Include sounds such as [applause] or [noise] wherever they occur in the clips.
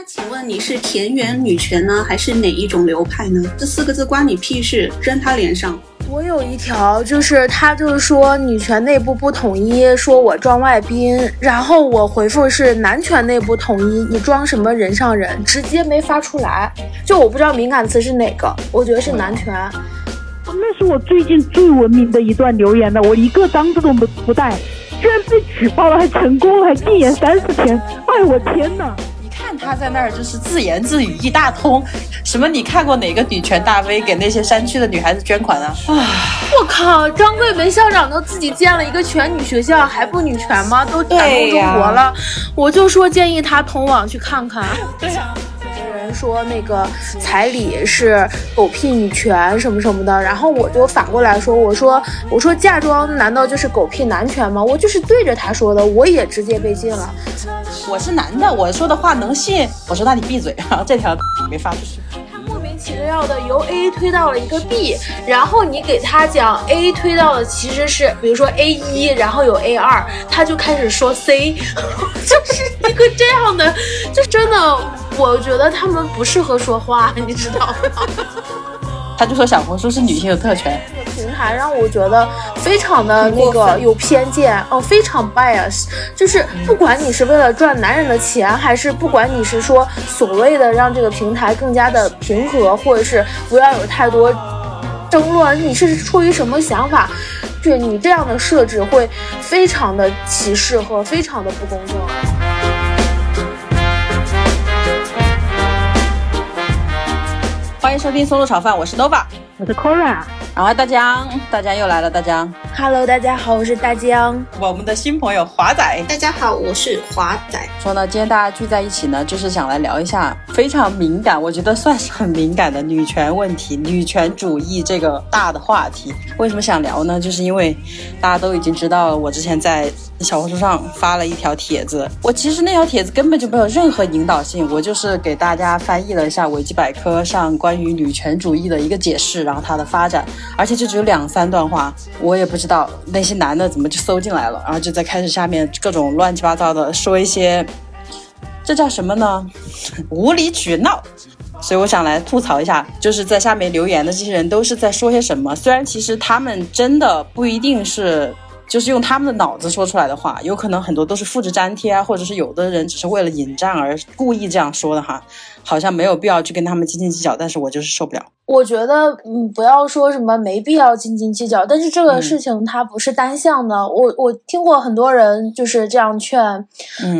那请问你是田园女权呢，还是哪一种流派呢？这四个字关你屁事，扔他脸上。我有一条，就是他就是说女权内部不统一，说我装外宾，然后我回复是男权内部统一，你装什么人上人，直接没发出来，就我不知道敏感词是哪个，我觉得是男权。那是我最近最文明的一段留言了，我一个脏字都不不带，居然被举报了，还成功了，还禁言三十天，哎我天哪！看他在那儿就是自言自语一大通，什么你看过哪个女权大 V 给那些山区的女孩子捐款啊？啊！我靠，张桂梅校长都自己建了一个全女学校，还不女权吗？都打入中国了，我就说建议他同网去看看。对呀。说那个彩礼是狗屁女权什么什么的，然后我就反过来说，我说我说嫁妆难道就是狗屁男权吗？我就是对着他说的，我也直接被禁了。我是男的，我说的话能信？我说那你闭嘴啊！这条没发出去。他莫名其妙的由 A 推到了一个 B，然后你给他讲 A 推到的其实是比如说 A 一，然后有 A 二，他就开始说 C，[laughs] 就是一个这样的，就真的。我觉得他们不适合说话，你知道吗？他就说小红书是女性的特权。这个平台让我觉得非常的那个有偏见哦，非常 bias。就是不管你是为了赚男人的钱，还是不管你是说所谓的让这个平台更加的平和，或者是不要有太多争论，你是出于什么想法？对你这样的设置会非常的歧视和非常的不公正。欢迎收听松露炒饭，我是 Nova，我是 Cora 然后大江，大江又来了，大江，Hello，大家好，我是大江，我们的新朋友华仔，大家好，我是华仔。说呢，今天大家聚在一起呢，就是想来聊一下非常敏感，我觉得算是很敏感的女权问题、女权主义这个大的话题。为什么想聊呢？就是因为大家都已经知道了，我之前在。小红书上发了一条帖子，我其实那条帖子根本就没有任何引导性，我就是给大家翻译了一下维基百科上关于女权主义的一个解释，然后它的发展，而且就只有两三段话，我也不知道那些男的怎么就搜进来了，然后就在开始下面各种乱七八糟的说一些，这叫什么呢？[laughs] 无理取闹，所以我想来吐槽一下，就是在下面留言的这些人都是在说些什么？虽然其实他们真的不一定是。就是用他们的脑子说出来的话，有可能很多都是复制粘贴啊，或者是有的人只是为了引战而故意这样说的哈，好像没有必要去跟他们斤斤计较，但是我就是受不了。我觉得，嗯，不要说什么没必要斤斤计较，但是这个事情它不是单向的。我我听过很多人就是这样劝，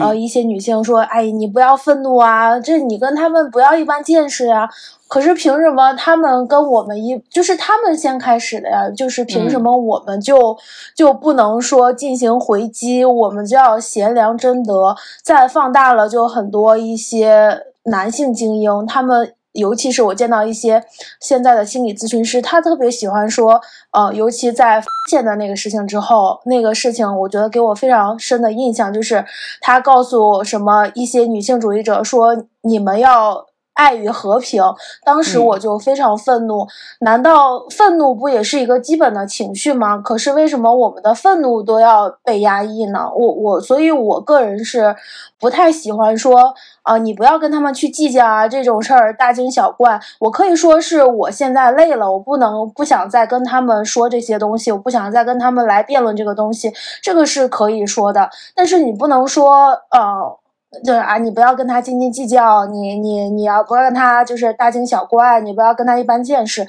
呃，一些女性说，哎，你不要愤怒啊，这你跟他们不要一般见识呀。可是凭什么他们跟我们一就是他们先开始的呀？就是凭什么我们就就不能说进行回击？我们就要贤良贞德？再放大了，就很多一些男性精英，他们尤其是我见到一些现在的心理咨询师，他特别喜欢说，呃，尤其在现在那个事情之后，那个事情我觉得给我非常深的印象，就是他告诉什么一些女性主义者说，你们要。爱与和平，当时我就非常愤怒。难道愤怒不也是一个基本的情绪吗？可是为什么我们的愤怒都要被压抑呢？我我，所以我个人是不太喜欢说啊，你不要跟他们去计较啊，这种事儿大惊小怪。我可以说是我现在累了，我不能不想再跟他们说这些东西，我不想再跟他们来辩论这个东西，这个是可以说的。但是你不能说呃。就是啊，你不要跟他斤斤计较，你你你要不要跟他就是大惊小怪，你不要跟他一般见识，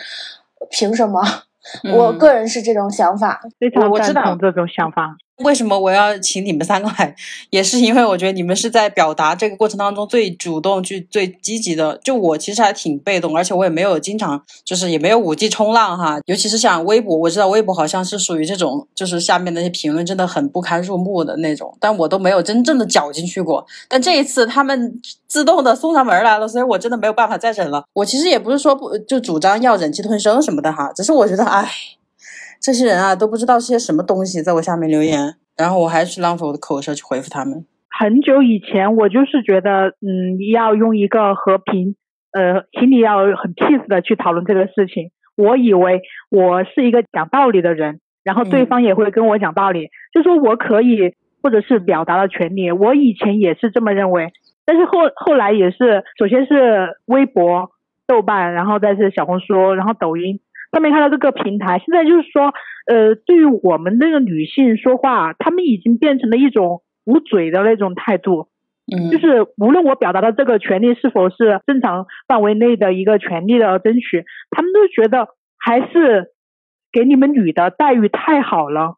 凭什么？[laughs] 我个人是这种想法，非常赞同这种想法。为什么我要请你们三个来？也是因为我觉得你们是在表达这个过程当中最主动、去最积极的。就我其实还挺被动，而且我也没有经常，就是也没有五 G 冲浪哈。尤其是像微博，我知道微博好像是属于这种，就是下面那些评论真的很不堪入目的那种，但我都没有真正的搅进去过。但这一次他们自动的送上门来了，所以我真的没有办法再忍了。我其实也不是说不就主张要忍气吞声什么的哈，只是我觉得唉。这些人啊，都不知道是些什么东西，在我下面留言，然后我还是浪费我的口舌去回复他们。很久以前，我就是觉得，嗯，要用一个和平，呃，心里要很 peace 的去讨论这个事情。我以为我是一个讲道理的人，然后对方也会跟我讲道理，就说我可以或者是表达的权利。我以前也是这么认为，但是后后来也是，首先是微博、豆瓣，然后再是小红书，然后抖音上面看到这个平台，现在就是说，呃，对于我们那个女性说话，他们已经变成了一种捂嘴的那种态度。嗯，就是无论我表达的这个权利是否是正常范围内的一个权利的争取，他们都觉得还是给你们女的待遇太好了。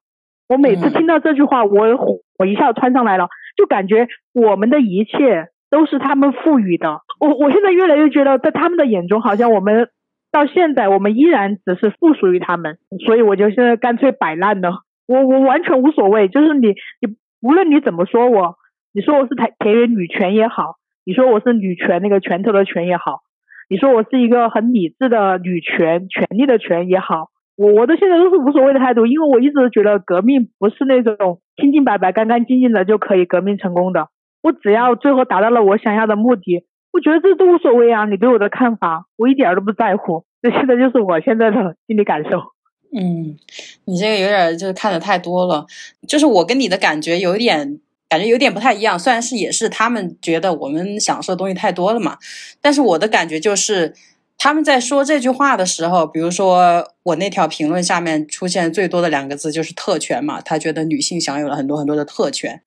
我每次听到这句话，我我一下窜上来了，就感觉我们的一切都是他们赋予的。我我现在越来越觉得，在他们的眼中，好像我们到现在我们依然只是附属于他们，所以我就现在干脆摆烂了。我我完全无所谓，就是你你无论你怎么说我。你说我是田田园女权也好，你说我是女权那个拳头的权也好，你说我是一个很理智的女权权利的权也好，我我的现在都是无所谓的态度，因为我一直觉得革命不是那种清清白白、干干净净的就可以革命成功的。我只要最后达到了我想要的目的，我觉得这都无所谓啊。你对我的看法，我一点都不在乎。这现在就是我现在的心理感受。嗯，你这个有点就是看的太多了，就是我跟你的感觉有一点。感觉有点不太一样，虽然是也是他们觉得我们享受的东西太多了嘛，但是我的感觉就是他们在说这句话的时候，比如说我那条评论下面出现最多的两个字就是特权嘛，他觉得女性享有了很多很多的特权。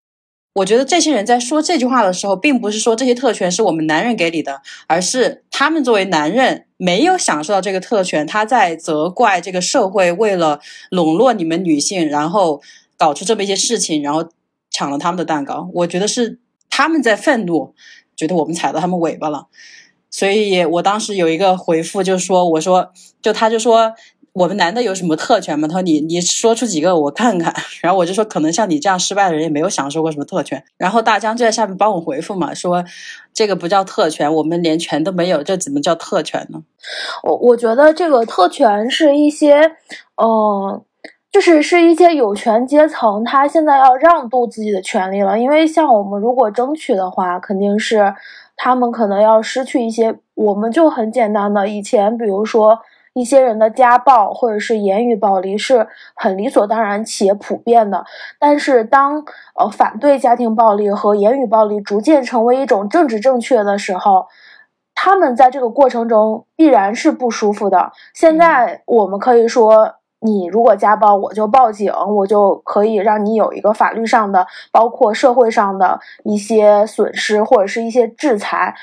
我觉得这些人在说这句话的时候，并不是说这些特权是我们男人给你的，而是他们作为男人没有享受到这个特权，他在责怪这个社会为了笼络你们女性，然后搞出这么一些事情，然后。抢了他们的蛋糕，我觉得是他们在愤怒，觉得我们踩到他们尾巴了。所以我当时有一个回复，就说：“我说，就他就说，我们男的有什么特权吗？”他说：“你你说出几个我看看。”然后我就说：“可能像你这样失败的人也没有享受过什么特权。”然后大江就在下面帮我回复嘛，说：“这个不叫特权，我们连权都没有，这怎么叫特权呢？”我我觉得这个特权是一些，嗯。就是是一些有权阶层，他现在要让渡自己的权利了，因为像我们如果争取的话，肯定是他们可能要失去一些。我们就很简单的，以前比如说一些人的家暴或者是言语暴力是很理所当然且普遍的，但是当呃反对家庭暴力和言语暴力逐渐成为一种政治正确的时候，他们在这个过程中必然是不舒服的。现在我们可以说。你如果家暴，我就报警，我就可以让你有一个法律上的，包括社会上的一些损失或者是一些制裁。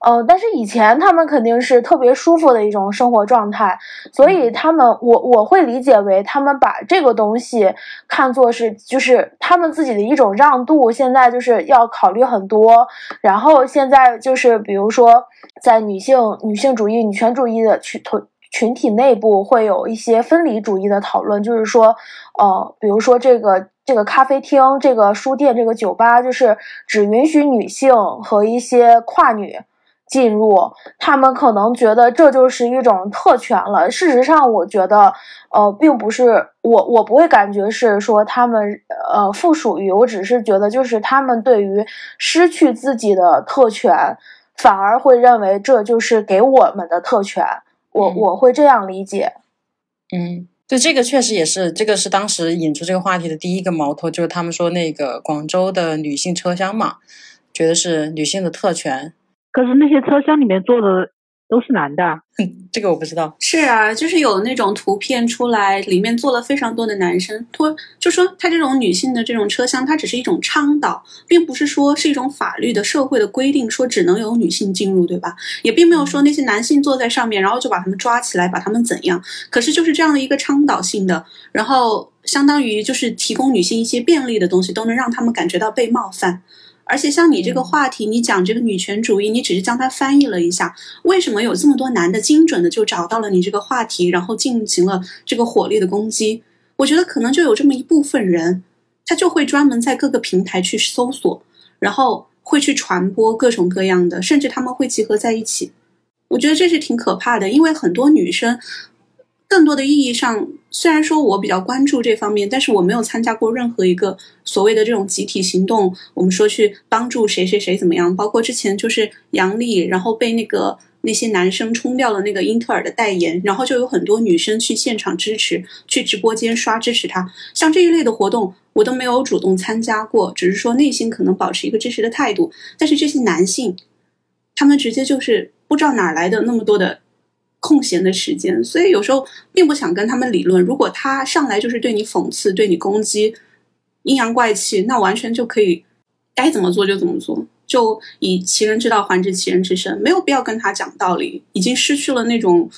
呃，但是以前他们肯定是特别舒服的一种生活状态，所以他们我我会理解为他们把这个东西看作是就是他们自己的一种让渡。现在就是要考虑很多，然后现在就是比如说在女性女性主义、女权主义的去推。群体内部会有一些分离主义的讨论，就是说，呃，比如说这个这个咖啡厅、这个书店、这个酒吧，就是只允许女性和一些跨女进入，他们可能觉得这就是一种特权了。事实上，我觉得，呃，并不是我我不会感觉是说他们呃附属于，我只是觉得就是他们对于失去自己的特权，反而会认为这就是给我们的特权。我我会这样理解，嗯，对，这个确实也是，这个是当时引出这个话题的第一个矛头，就是他们说那个广州的女性车厢嘛，觉得是女性的特权，可是那些车厢里面坐的。都是男的，这个我不知道。是啊，就是有那种图片出来，里面坐了非常多的男生。托就说他这种女性的这种车厢，它只是一种倡导，并不是说是一种法律的社会的规定，说只能有女性进入，对吧？也并没有说那些男性坐在上面，然后就把他们抓起来，把他们怎样。可是就是这样的一个倡导性的，然后相当于就是提供女性一些便利的东西，都能让他们感觉到被冒犯。而且像你这个话题，你讲这个女权主义，你只是将它翻译了一下，为什么有这么多男的精准的就找到了你这个话题，然后进行了这个火力的攻击？我觉得可能就有这么一部分人，他就会专门在各个平台去搜索，然后会去传播各种各样的，甚至他们会集合在一起。我觉得这是挺可怕的，因为很多女生更多的意义上，虽然说我比较关注这方面，但是我没有参加过任何一个所谓的这种集体行动。我们说去帮助谁谁谁怎么样，包括之前就是杨笠，然后被那个那些男生冲掉了那个英特尔的代言，然后就有很多女生去现场支持，去直播间刷支持他。像这一类的活动，我都没有主动参加过，只是说内心可能保持一个支持的态度。但是这些男性，他们直接就是不知道哪来的那么多的。空闲的时间，所以有时候并不想跟他们理论。如果他上来就是对你讽刺、对你攻击、阴阳怪气，那完全就可以该怎么做就怎么做，就以其人之道还治其人之身，没有必要跟他讲道理。已经失去了那种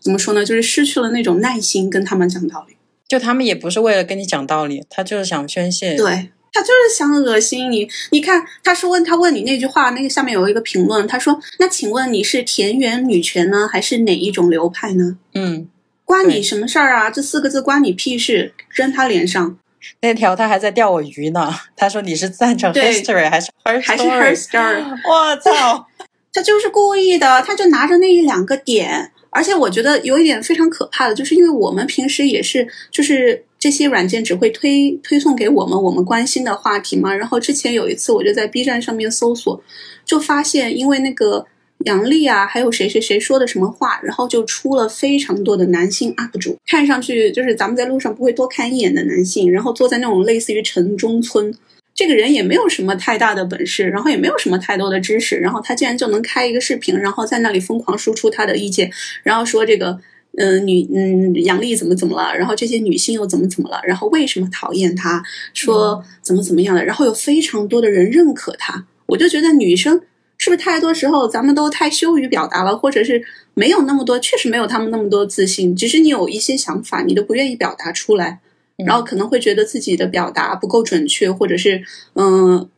怎么说呢？就是失去了那种耐心跟他们讲道理。就他们也不是为了跟你讲道理，他就是想宣泄。对。他就是想恶心你，你看，他是问他问你那句话，那个下面有一个评论，他说：“那请问你是田园女权呢，还是哪一种流派呢？”嗯，关你什么事儿啊？这四个字关你屁事！扔他脸上。那条他还在钓我鱼呢。他说你是赞成 history 还是 her 还是 her story？[laughs] 我操，[laughs] 他就是故意的，他就拿着那一两个点，而且我觉得有一点非常可怕的，就是因为我们平时也是就是。这些软件只会推推送给我们我们关心的话题嘛？然后之前有一次，我就在 B 站上面搜索，就发现因为那个杨笠啊，还有谁谁谁说的什么话，然后就出了非常多的男性 UP 主，看上去就是咱们在路上不会多看一眼的男性，然后坐在那种类似于城中村，这个人也没有什么太大的本事，然后也没有什么太多的知识，然后他竟然就能开一个视频，然后在那里疯狂输出他的意见，然后说这个。嗯，女嗯，杨丽怎么怎么了？然后这些女性又怎么怎么了？然后为什么讨厌她？说怎么怎么样的？然后有非常多的人认可她，我就觉得女生是不是太多时候咱们都太羞于表达了，或者是没有那么多，确实没有他们那么多自信。只是你有一些想法，你都不愿意表达出来，然后可能会觉得自己的表达不够准确，或者是嗯，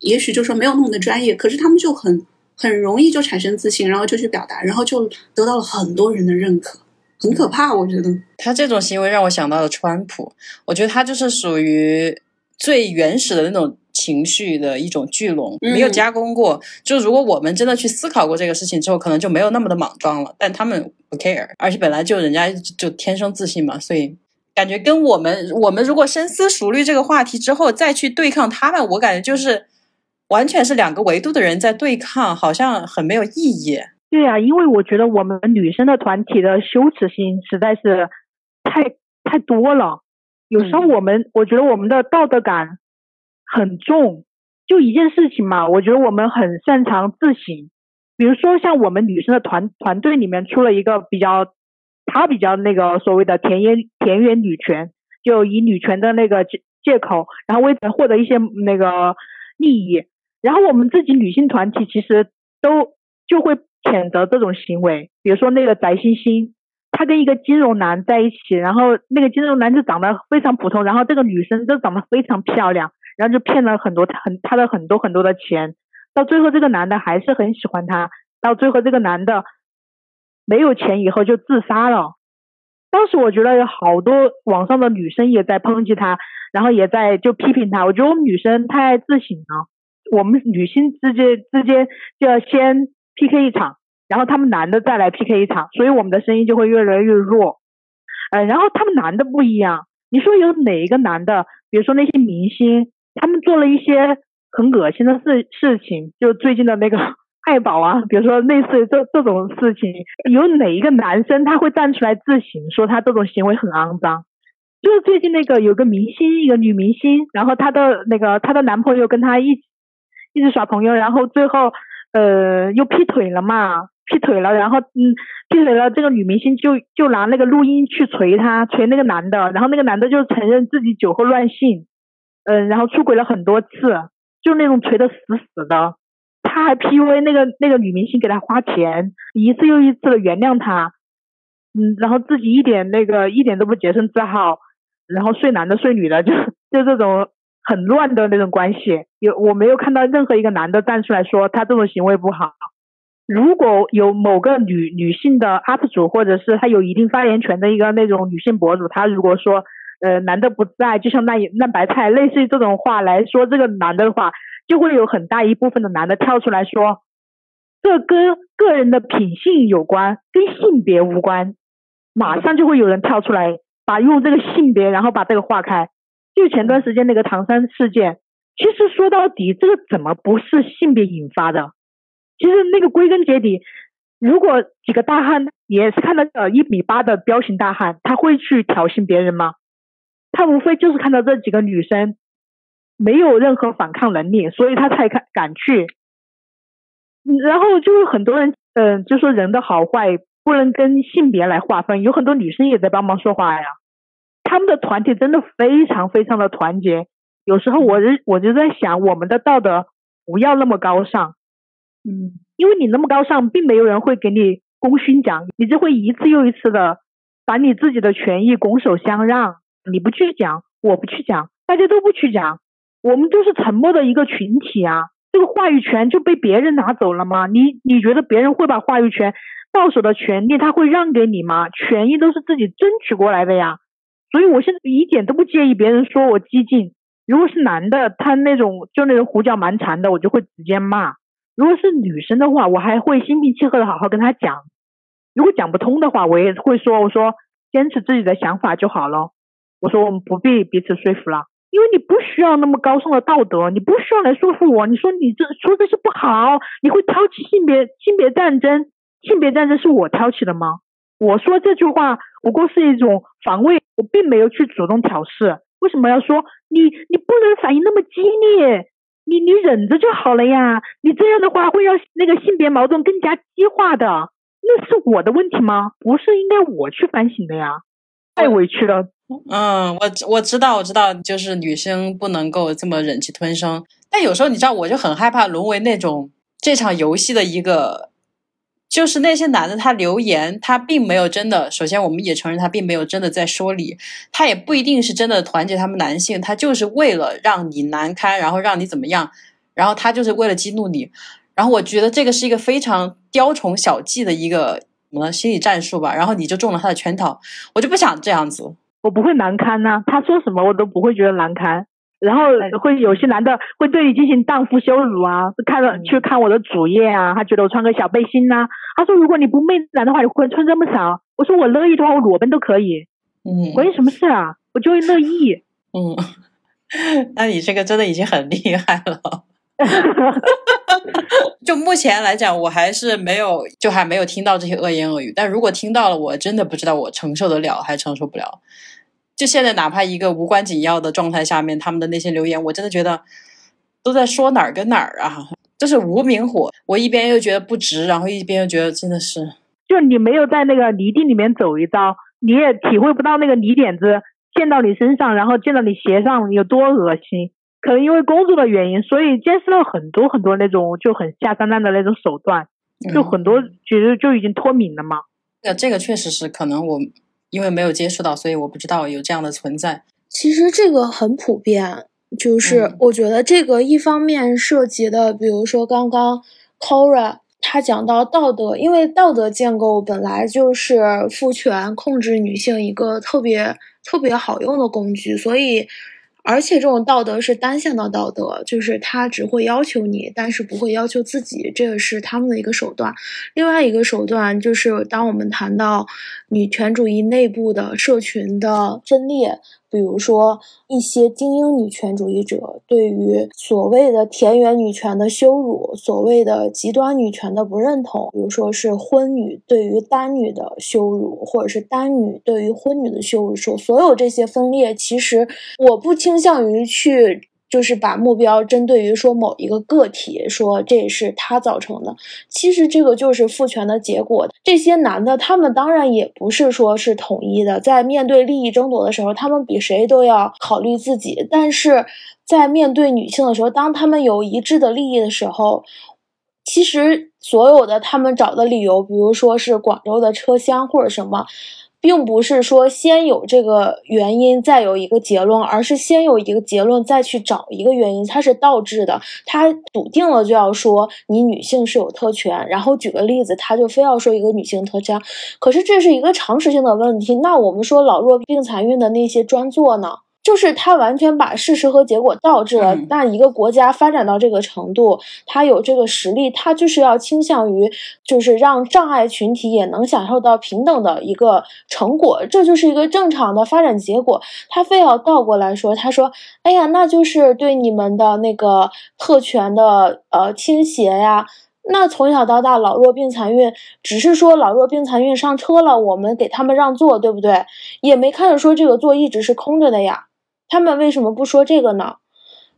也许就说没有那么的专业。可是他们就很很容易就产生自信，然后就去表达，然后就得到了很多人的认可。很可怕，我觉得他这种行为让我想到了川普。我觉得他就是属于最原始的那种情绪的一种聚拢，没有加工过。就如果我们真的去思考过这个事情之后，可能就没有那么的莽撞了。但他们不 care，而且本来就人家就天生自信嘛，所以感觉跟我们我们如果深思熟虑这个话题之后再去对抗他们，我感觉就是完全是两个维度的人在对抗，好像很没有意义。对呀，因为我觉得我们女生的团体的羞耻心实在是太太多了。有时候我们，我觉得我们的道德感很重。就一件事情嘛，我觉得我们很擅长自省。比如说，像我们女生的团团队里面出了一个比较，她比较那个所谓的田园田园女权，就以女权的那个借借口，然后为了获得一些那个利益，然后我们自己女性团体其实都就会。谴责这种行为，比如说那个翟欣欣，她跟一个金融男在一起，然后那个金融男就长得非常普通，然后这个女生就长得非常漂亮，然后就骗了很多很他的很多很多的钱，到最后这个男的还是很喜欢她，到最后这个男的没有钱以后就自杀了。当时我觉得有好多网上的女生也在抨击他，然后也在就批评他。我觉得我们女生太自省了，我们女性之间之间就要先。PK 一场，然后他们男的再来 PK 一场，所以我们的声音就会越来越弱。呃，然后他们男的不一样，你说有哪一个男的，比如说那些明星，他们做了一些很恶心的事事情，就最近的那个爱宝啊，比如说类似这这种事情，有哪一个男生他会站出来自省，说他这种行为很肮脏？就是最近那个有个明星，一个女明星，然后她的那个她的男朋友跟她一一直耍朋友，然后最后。呃，又劈腿了嘛？劈腿了，然后嗯，劈腿了，这个女明星就就拿那个录音去锤他，锤那个男的，然后那个男的就承认自己酒后乱性，嗯，然后出轨了很多次，就那种锤的死死的。他还 PUA 那个那个女明星给他花钱，一次又一次的原谅他，嗯，然后自己一点那个一点都不洁身自好，然后睡男的睡女的，就就这种。很乱的那种关系，有我没有看到任何一个男的站出来说他这种行为不好。如果有某个女女性的 UP 主，或者是他有一定发言权的一个那种女性博主，他如果说呃男的不在，就像烂烂白菜，类似于这种话来说这个男的的话，就会有很大一部分的男的跳出来说，这跟个人的品性有关，跟性别无关。马上就会有人跳出来，把用这个性别，然后把这个划开。就前段时间那个唐山事件，其实说到底，这个怎么不是性别引发的？其实那个归根结底，如果几个大汉也是看到呃一米八的彪形大汉，他会去挑衅别人吗？他无非就是看到这几个女生没有任何反抗能力，所以他才敢敢去。然后就是很多人，嗯，就说人的好坏不能跟性别来划分，有很多女生也在帮忙说话呀。他们的团体真的非常非常的团结。有时候我就我就在想，我们的道德不要那么高尚，嗯，因为你那么高尚，并没有人会给你功勋奖，你就会一次又一次的把你自己的权益拱手相让。你不去讲，我不去讲，大家都不去讲，我们都是沉默的一个群体啊。这个话语权就被别人拿走了吗？你你觉得别人会把话语权到手的权利他会让给你吗？权益都是自己争取过来的呀。所以我现在一点都不介意别人说我激进。如果是男的，他那种就那种胡搅蛮缠的，我就会直接骂。如果是女生的话，我还会心平气和的好好跟他讲。如果讲不通的话，我也会说，我说坚持自己的想法就好了。我说我们不必彼此说服了。因为你不需要那么高尚的道德，你不需要来说服我。你说你这说这些不好，你会挑起性别性别战争，性别战争是我挑起的吗？我说这句话不过是一种防卫，我并没有去主动挑事。为什么要说你？你不能反应那么激烈，你你忍着就好了呀。你这样的话会让那个性别矛盾更加激化的，那是我的问题吗？不是应该我去反省的呀？太委屈了。嗯，我我知道，我知道，就是女生不能够这么忍气吞声。但有时候你知道，我就很害怕沦为那种这场游戏的一个，就是那些男的他留言，他并没有真的。首先，我们也承认他并没有真的在说理，他也不一定是真的团结他们男性，他就是为了让你难堪，然后让你怎么样，然后他就是为了激怒你。然后我觉得这个是一个非常雕虫小技的一个什么心理战术吧。然后你就中了他的圈套，我就不想这样子。我不会难堪呐，他说什么我都不会觉得难堪。然后会有些男的会对你进行荡妇羞辱啊，看了去看我的主页啊，他觉得我穿个小背心呐，他说如果你不媚男的话，你会穿这么少。我说我乐意的话，我裸奔都可以。嗯，关你什么事啊？我就会乐意。嗯，[laughs] 那你这个真的已经很厉害了。[laughs] 就目前来讲，我还是没有，就还没有听到这些恶言恶语。但如果听到了，我真的不知道我承受得了还承受不了。就现在，哪怕一个无关紧要的状态下面，他们的那些留言，我真的觉得都在说哪儿跟哪儿啊！就是无名火，我一边又觉得不值，然后一边又觉得真的是，就你没有在那个泥地里面走一遭，你也体会不到那个泥点子溅到你身上，然后溅到你鞋上有多恶心。可能因为工作的原因，所以见识了很多很多那种就很下三滥的那种手段，就很多其实就已经脱敏了嘛。呃，这个确实是可能我。因为没有接触到，所以我不知道有这样的存在。其实这个很普遍，就是我觉得这个一方面涉及的，比如说刚刚 Kora 他讲到道德，因为道德建构本来就是父权控制女性一个特别特别好用的工具，所以。而且这种道德是单向的道德，就是他只会要求你，但是不会要求自己，这个是他们的一个手段。另外一个手段就是，当我们谈到女权主义内部的社群的分裂。比如说，一些精英女权主义者对于所谓的田园女权的羞辱，所谓的极端女权的不认同，比如说是婚女对于单女的羞辱，或者是单女对于婚女的羞辱，说所有这些分裂，其实我不倾向于去。就是把目标针对于说某一个个体，说这也是他造成的。其实这个就是父权的结果。这些男的，他们当然也不是说是统一的，在面对利益争夺的时候，他们比谁都要考虑自己。但是在面对女性的时候，当他们有一致的利益的时候，其实所有的他们找的理由，比如说是广州的车厢或者什么。并不是说先有这个原因，再有一个结论，而是先有一个结论，再去找一个原因，它是倒置的。他笃定了就要说你女性是有特权，然后举个例子，他就非要说一个女性特权。可是这是一个常识性的问题。那我们说老弱病残孕的那些专座呢？就是他完全把事实和结果倒置了。那一个国家发展到这个程度，他有这个实力，他就是要倾向于，就是让障碍群体也能享受到平等的一个成果，这就是一个正常的发展结果。他非要倒过来说，他说：“哎呀，那就是对你们的那个特权的呃倾斜呀。那从小到大，老弱病残孕，只是说老弱病残孕上车了，我们给他们让座，对不对？也没看着说这个座一直是空着的呀。”他们为什么不说这个呢？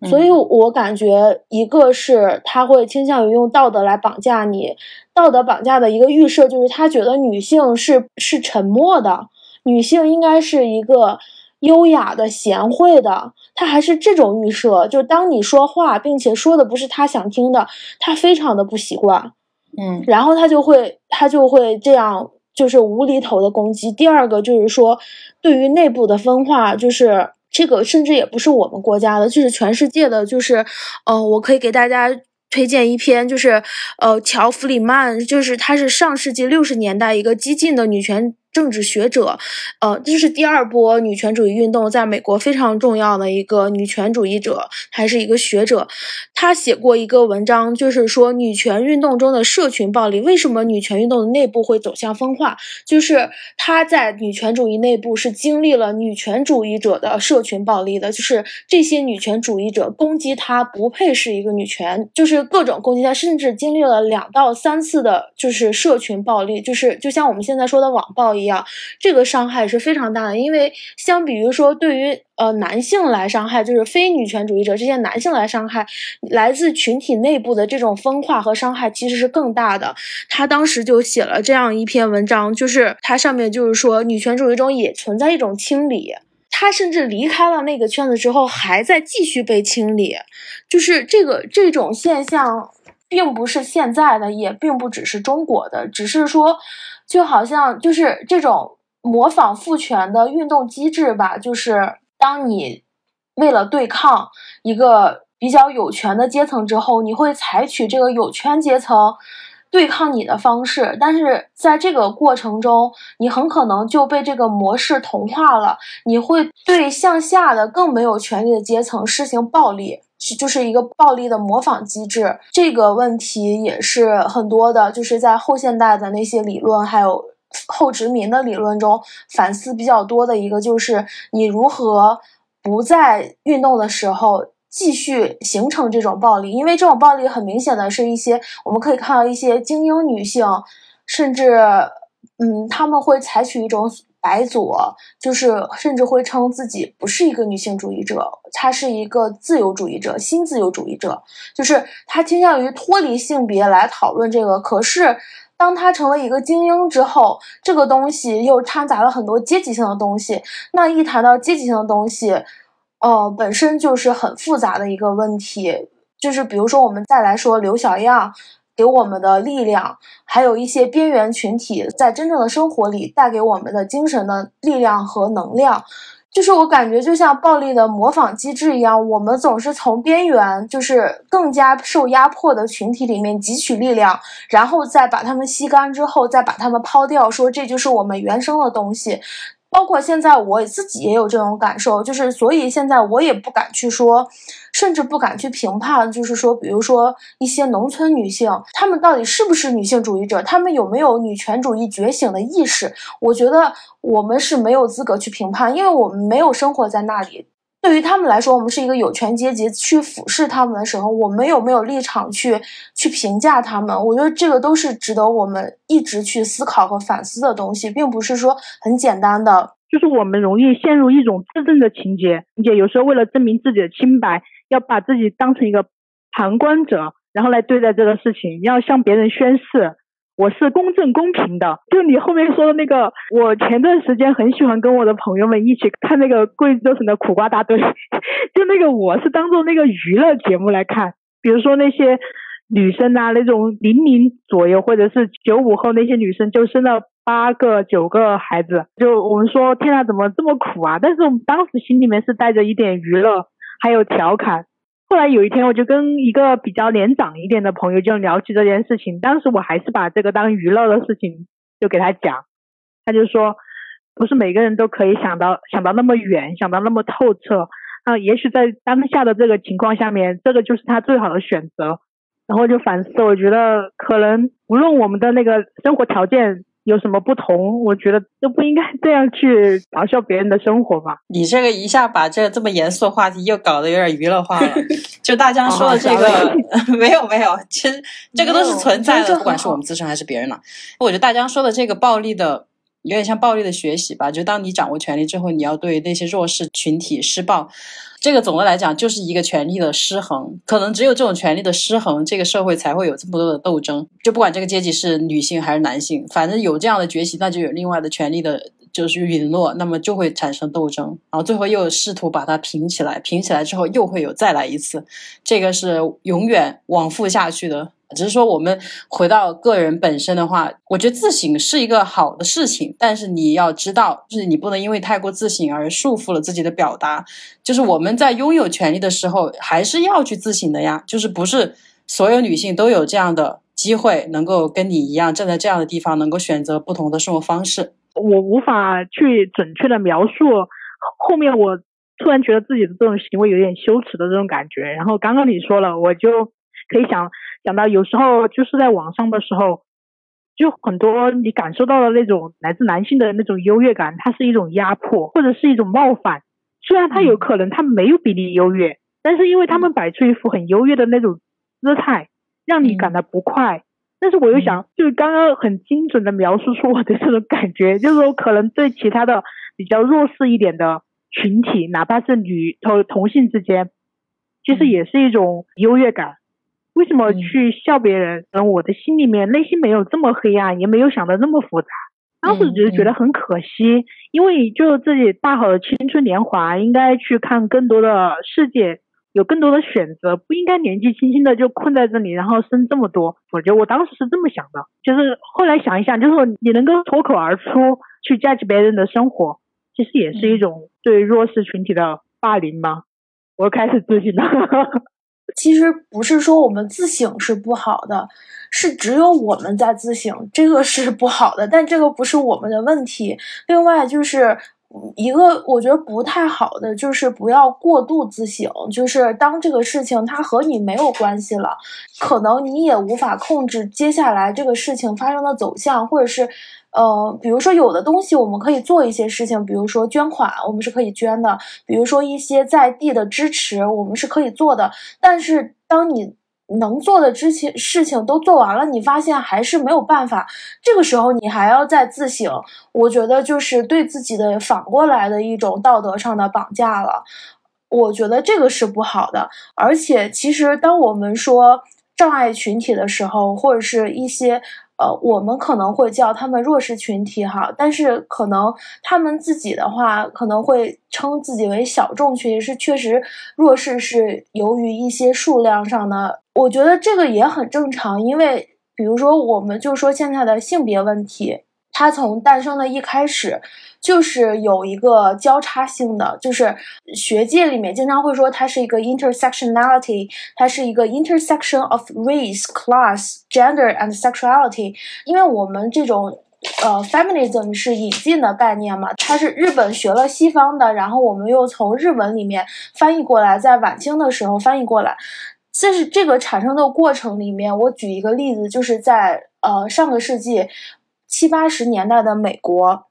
所以我感觉，一个是他会倾向于用道德来绑架你，道德绑架的一个预设就是他觉得女性是是沉默的，女性应该是一个优雅的、贤惠的，他还是这种预设。就当你说话，并且说的不是他想听的，他非常的不习惯，嗯，然后他就会他就会这样，就是无厘头的攻击。第二个就是说，对于内部的分化，就是。这个甚至也不是我们国家的，就是全世界的，就是，呃，我可以给大家推荐一篇，就是，呃，乔弗里曼，就是她是上世纪六十年代一个激进的女权。政治学者，呃，这是第二波女权主义运动在美国非常重要的一个女权主义者，还是一个学者。他写过一个文章，就是说女权运动中的社群暴力，为什么女权运动的内部会走向分化？就是他在女权主义内部是经历了女权主义者的社群暴力的，就是这些女权主义者攻击她不配是一个女权，就是各种攻击她，甚至经历了两到三次的，就是社群暴力，就是就像我们现在说的网暴一样。这个伤害是非常大的，因为相比于说，对于呃男性来伤害，就是非女权主义者这些男性来伤害，来自群体内部的这种分化和伤害其实是更大的。他当时就写了这样一篇文章，就是他上面就是说，女权主义中也存在一种清理，他甚至离开了那个圈子之后，还在继续被清理，就是这个这种现象，并不是现在的，也并不只是中国的，只是说。就好像就是这种模仿父权的运动机制吧，就是当你为了对抗一个比较有权的阶层之后，你会采取这个有权阶层对抗你的方式，但是在这个过程中，你很可能就被这个模式同化了，你会对向下的更没有权利的阶层施行暴力。就是一个暴力的模仿机制，这个问题也是很多的，就是在后现代的那些理论，还有后殖民的理论中反思比较多的一个，就是你如何不在运动的时候继续形成这种暴力，因为这种暴力很明显的是一些我们可以看到一些精英女性，甚至嗯，他们会采取一种。白左就是甚至会称自己不是一个女性主义者，他是一个自由主义者，新自由主义者，就是他倾向于脱离性别来讨论这个。可是当他成为一个精英之后，这个东西又掺杂了很多阶级性的东西。那一谈到阶级性的东西，呃，本身就是很复杂的一个问题。就是比如说，我们再来说刘小样。给我们的力量，还有一些边缘群体在真正的生活里带给我们的精神的力量和能量，就是我感觉就像暴力的模仿机制一样，我们总是从边缘，就是更加受压迫的群体里面汲取力量，然后再把他们吸干之后，再把他们抛掉，说这就是我们原生的东西。包括现在我自己也有这种感受，就是所以现在我也不敢去说，甚至不敢去评判，就是说，比如说一些农村女性，她们到底是不是女性主义者，她们有没有女权主义觉醒的意识？我觉得我们是没有资格去评判，因为我们没有生活在那里。对于他们来说，我们是一个有权阶级，去俯视他们的时候，我们有没有立场去去评价他们？我觉得这个都是值得我们一直去思考和反思的东西，并不是说很简单的。就是我们容易陷入一种自证的情节，情节有时候为了证明自己的清白，要把自己当成一个旁观者，然后来对待这个事情，要向别人宣誓。我是公正公平的，就你后面说的那个，我前段时间很喜欢跟我的朋友们一起看那个贵州省的苦瓜大队，[laughs] 就那个我是当做那个娱乐节目来看，比如说那些女生啊，那种零零左右或者是九五后那些女生就生了八个九个孩子，就我们说天呐怎么这么苦啊，但是我们当时心里面是带着一点娱乐还有调侃。后来有一天，我就跟一个比较年长一点的朋友就聊起这件事情。当时我还是把这个当娱乐的事情就给他讲，他就说，不是每个人都可以想到想到那么远，想到那么透彻。啊，也许在当下的这个情况下面，这个就是他最好的选择。然后就反思，我觉得可能无论我们的那个生活条件有什么不同，我觉得都不应该这样去嘲笑别人的生活吧。你这个一下把这这么严肃的话题又搞得有点娱乐化了。[laughs] 就大江说的这个，[laughs] 没有没有，其实这个都是存在的，不管是我们自身还是别人了。我觉得大江说的这个暴力的。有点像暴力的学习吧，就当你掌握权力之后，你要对那些弱势群体施暴。这个总的来讲就是一个权力的失衡，可能只有这种权力的失衡，这个社会才会有这么多的斗争。就不管这个阶级是女性还是男性，反正有这样的崛起，那就有另外的权力的，就是陨落，那么就会产生斗争，然后最后又试图把它平起来，平起来之后又会有再来一次，这个是永远往复下去的。只是说，我们回到个人本身的话，我觉得自省是一个好的事情，但是你要知道，就是你不能因为太过自省而束缚了自己的表达。就是我们在拥有权利的时候，还是要去自省的呀。就是不是所有女性都有这样的机会，能够跟你一样站在这样的地方，能够选择不同的生活方式。我无法去准确的描述后面，我突然觉得自己的这种行为有点羞耻的这种感觉。然后刚刚你说了，我就可以想。讲到有时候就是在网上的时候，就很多你感受到的那种来自男性的那种优越感，它是一种压迫或者是一种冒犯。虽然他有可能他没有比你优越，但是因为他们摆出一副很优越的那种姿态，让你感到不快。但是我又想，就是刚刚很精准的描述出我的这种感觉，就是说可能对其他的比较弱势一点的群体，哪怕是女同同性之间，其实也是一种优越感。为什么去笑别人？嗯，我的心里面内心没有这么黑暗，也没有想的那么复杂。当时只是觉得很可惜，因为就自己大好的青春年华，应该去看更多的世界，有更多的选择，不应该年纪轻轻的就困在这里，然后生这么多。我觉得我当时是这么想的，就是后来想一想，就是说你能够脱口而出去 judge 别人的生活，其实也是一种对弱势群体的霸凌吗？我开始自信了。[laughs] 其实不是说我们自省是不好的，是只有我们在自省，这个是不好的。但这个不是我们的问题。另外就是一个我觉得不太好的，就是不要过度自省。就是当这个事情它和你没有关系了，可能你也无法控制接下来这个事情发生的走向，或者是。呃，比如说有的东西我们可以做一些事情，比如说捐款，我们是可以捐的；比如说一些在地的支持，我们是可以做的。但是当你能做的之前事情都做完了，你发现还是没有办法，这个时候你还要再自省，我觉得就是对自己的反过来的一种道德上的绑架了。我觉得这个是不好的。而且其实当我们说障碍群体的时候，或者是一些。呃，我们可能会叫他们弱势群体哈，但是可能他们自己的话，可能会称自己为小众群体，是确实弱势是由于一些数量上的，我觉得这个也很正常，因为比如说我们就说现在的性别问题。它从诞生的一开始，就是有一个交叉性的，就是学界里面经常会说它是一个 intersectionality，它是一个 intersection of race, class, gender and sexuality。因为我们这种呃 feminism 是引进的概念嘛，它是日本学了西方的，然后我们又从日文里面翻译过来，在晚清的时候翻译过来。这是这个产生的过程里面，我举一个例子，就是在呃上个世纪。七八十年代的美国，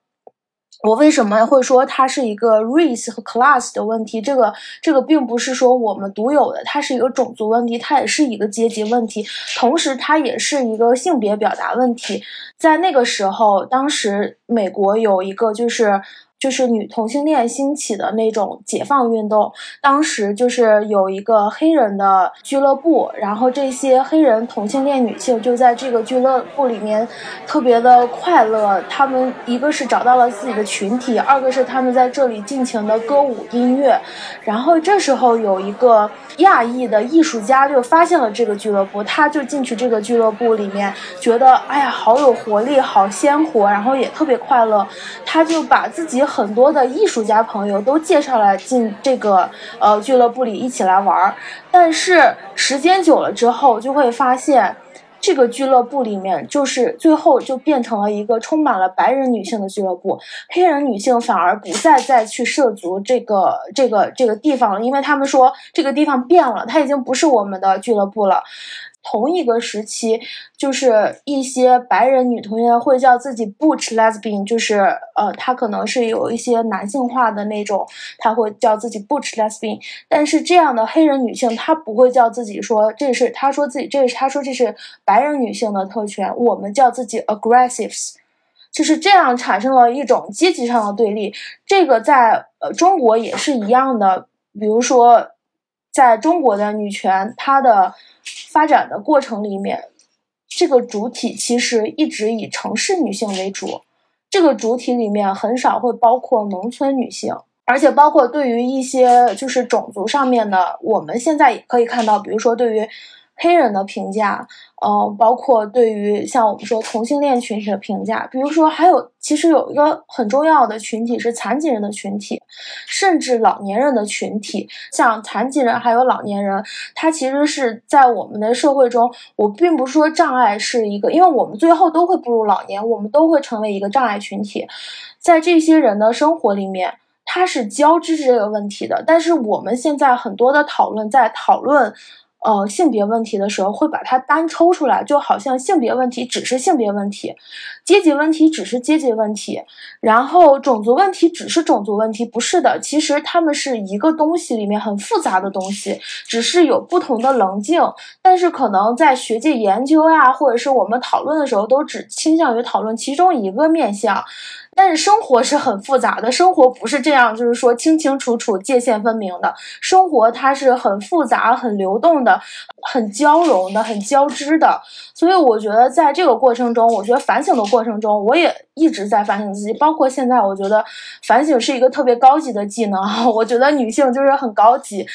我为什么会说它是一个 race 和 class 的问题？这个这个并不是说我们独有的，它是一个种族问题，它也是一个阶级问题，同时它也是一个性别表达问题。在那个时候，当时美国有一个就是。就是女同性恋兴起的那种解放运动，当时就是有一个黑人的俱乐部，然后这些黑人同性恋女性就在这个俱乐部里面特别的快乐。他们一个是找到了自己的群体，二个是他们在这里尽情的歌舞音乐。然后这时候有一个亚裔的艺术家就发现了这个俱乐部，他就进去这个俱乐部里面，觉得哎呀好有活力，好鲜活，然后也特别快乐。他就把自己。很多的艺术家朋友都介绍来进这个呃俱乐部里一起来玩儿，但是时间久了之后就会发现，这个俱乐部里面，就是最后就变成了一个充满了白人女性的俱乐部，黑人女性反而不再再去涉足这个这个这个地方了，因为他们说这个地方变了，它已经不是我们的俱乐部了。同一个时期，就是一些白人女同学会叫自己 butch lesbian，就是呃，她可能是有一些男性化的那种，她会叫自己 butch lesbian。但是这样的黑人女性，她不会叫自己说这是，她说自己这是，她说这是白人女性的特权。我们叫自己 aggressives，就是这样产生了一种阶级上的对立。这个在呃中国也是一样的，比如说在中国的女权，它的。发展的过程里面，这个主体其实一直以城市女性为主，这个主体里面很少会包括农村女性，而且包括对于一些就是种族上面的，我们现在也可以看到，比如说对于。黑人的评价，嗯，包括对于像我们说同性恋群体的评价，比如说还有，其实有一个很重要的群体是残疾人的群体，甚至老年人的群体。像残疾人还有老年人，他其实是在我们的社会中，我并不是说障碍是一个，因为我们最后都会步入老年，我们都会成为一个障碍群体，在这些人的生活里面，他是交织着这个问题的。但是我们现在很多的讨论在讨论。呃，性别问题的时候会把它单抽出来，就好像性别问题只是性别问题，阶级问题只是阶级问题，然后种族问题只是种族问题，不是的，其实他们是一个东西里面很复杂的东西，只是有不同的棱镜，但是可能在学界研究呀，或者是我们讨论的时候，都只倾向于讨论其中一个面向。但是生活是很复杂的，生活不是这样，就是说清清楚楚、界限分明的。生活它是很复杂、很流动的、很交融的、很交织的。所以我觉得在这个过程中，我觉得反省的过程中，我也一直在反省自己。包括现在，我觉得反省是一个特别高级的技能。[laughs] 我觉得女性就是很高级。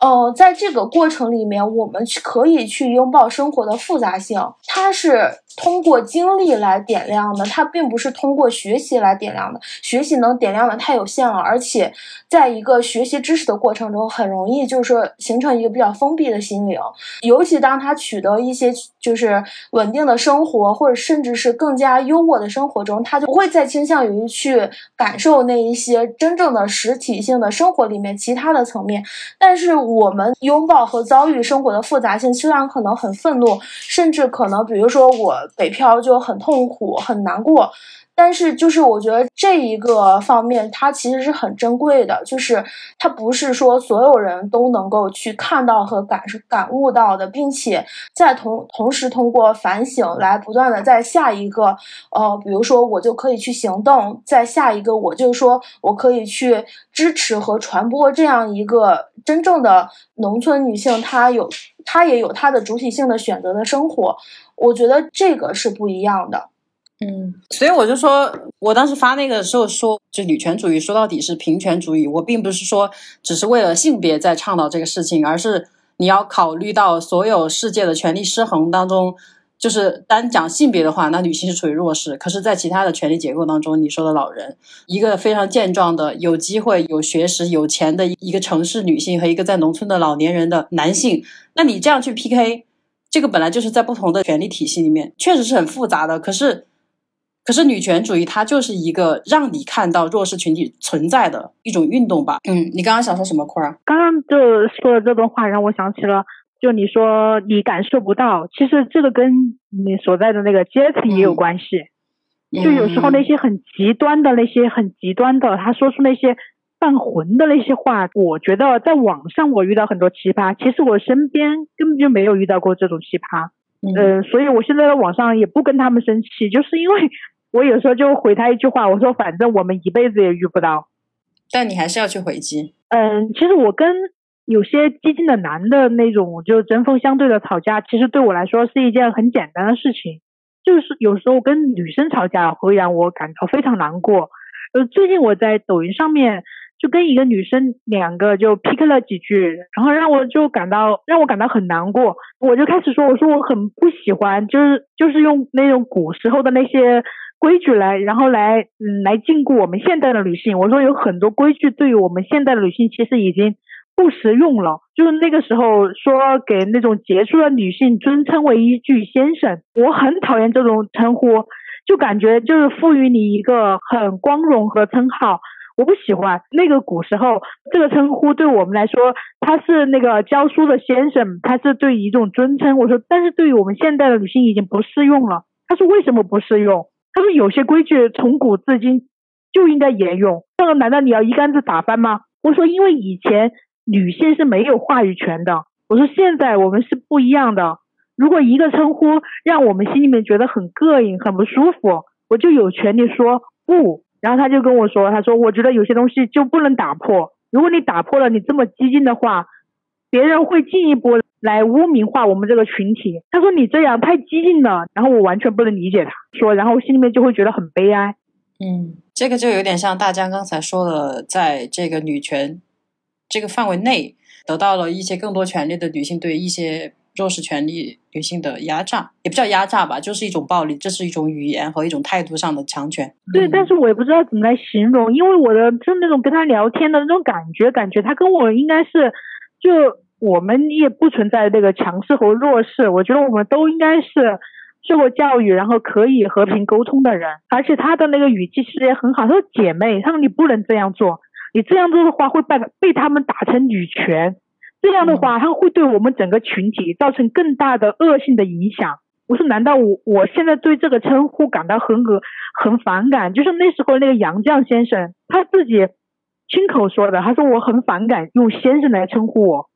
呃，在这个过程里面，我们去可以去拥抱生活的复杂性，它是通过经历来点亮的，它并不是通过学习来点亮的。学习能点亮的太有限了，而且在一个学习知识的过程中，很容易就是说形成一个比较封闭的心灵。尤其当他取得一些就是稳定的生活，或者甚至是更加优渥的生活中，他就不会再倾向于去感受那一些真正的实体性的生活里面其他的层面，但是。我们拥抱和遭遇生活的复杂性，虽然可能很愤怒，甚至可能，比如说我北漂就很痛苦、很难过。但是，就是我觉得这一个方面，它其实是很珍贵的，就是它不是说所有人都能够去看到和感受、感悟到的，并且在同同时通过反省来不断的在下一个，呃，比如说我就可以去行动，在下一个，我就说我可以去支持和传播这样一个真正的农村女性，她有她也有她的主体性的选择的生活，我觉得这个是不一样的。嗯，所以我就说，我当时发那个时候说，就女权主义说到底是平权主义。我并不是说只是为了性别在倡导这个事情，而是你要考虑到所有世界的权力失衡当中，就是单讲性别的话，那女性是处于弱势。可是，在其他的权力结构当中，你说的老人，一个非常健壮的、有机会、有学识、有钱的一个城市女性和一个在农村的老年人的男性，那你这样去 PK，这个本来就是在不同的权力体系里面，确实是很复杂的。可是。可是女权主义它就是一个让你看到弱势群体存在的一种运动吧？嗯，你刚刚想说什么？库儿？刚刚就说的这段话让我想起了，就你说你感受不到，其实这个跟你所在的那个阶层也有关系。就有时候那些很极端的那些很极端的，他说出那些犯浑的那些话，我觉得在网上我遇到很多奇葩，其实我身边根本就没有遇到过这种奇葩。嗯，所以我现在在网上也不跟他们生气，就是因为。我有时候就回他一句话，我说反正我们一辈子也遇不到，但你还是要去回击。嗯，其实我跟有些激进的男的那种就针锋相对的吵架，其实对我来说是一件很简单的事情。就是有时候跟女生吵架会让我感到非常难过。呃，最近我在抖音上面就跟一个女生两个就 PK 了几句，然后让我就感到让我感到很难过。我就开始说，我说我很不喜欢，就是就是用那种古时候的那些。规矩来，然后来，嗯，来禁锢我们现代的女性。我说有很多规矩对于我们现代的女性其实已经不实用了。就是那个时候说给那种杰出的女性尊称为一句先生，我很讨厌这种称呼，就感觉就是赋予你一个很光荣和称号。我不喜欢那个古时候这个称呼，对我们来说，他是那个教书的先生，他是对一种尊称。我说，但是对于我们现代的女性已经不适用了。他说为什么不适用？他说有些规矩从古至今就应该沿用。这个难道你要一竿子打翻吗？我说因为以前女性是没有话语权的。我说现在我们是不一样的。如果一个称呼让我们心里面觉得很膈应、很不舒服，我就有权利说不。然后他就跟我说：“他说，我觉得有些东西就不能打破。如果你打破了，你这么激进的话，别人会进一步来污名化我们这个群体。”他说：“你这样太激进了。”然后我完全不能理解他说，然后心里面就会觉得很悲哀。嗯，这个就有点像大江刚才说的，在这个女权这个范围内，得到了一些更多权利的女性对一些。弱势权利女性的压榨，也不叫压榨吧，就是一种暴力，这是一种语言和一种态度上的强权。对，但是我也不知道怎么来形容，因为我的就那种跟他聊天的那种感觉，感觉他跟我应该是，就我们也不存在那个强势和弱势，我觉得我们都应该是受过教育，然后可以和平沟通的人。而且他的那个语气其实也很好，他说姐妹，他说你不能这样做，你这样做的话会被被他们打成女权。这样的话，他会对我们整个群体造成更大的恶性的影响。我说，难道我我现在对这个称呼感到很恶、很反感？就是那时候那个杨绛先生他自己亲口说的，他说我很反感用先生来称呼我，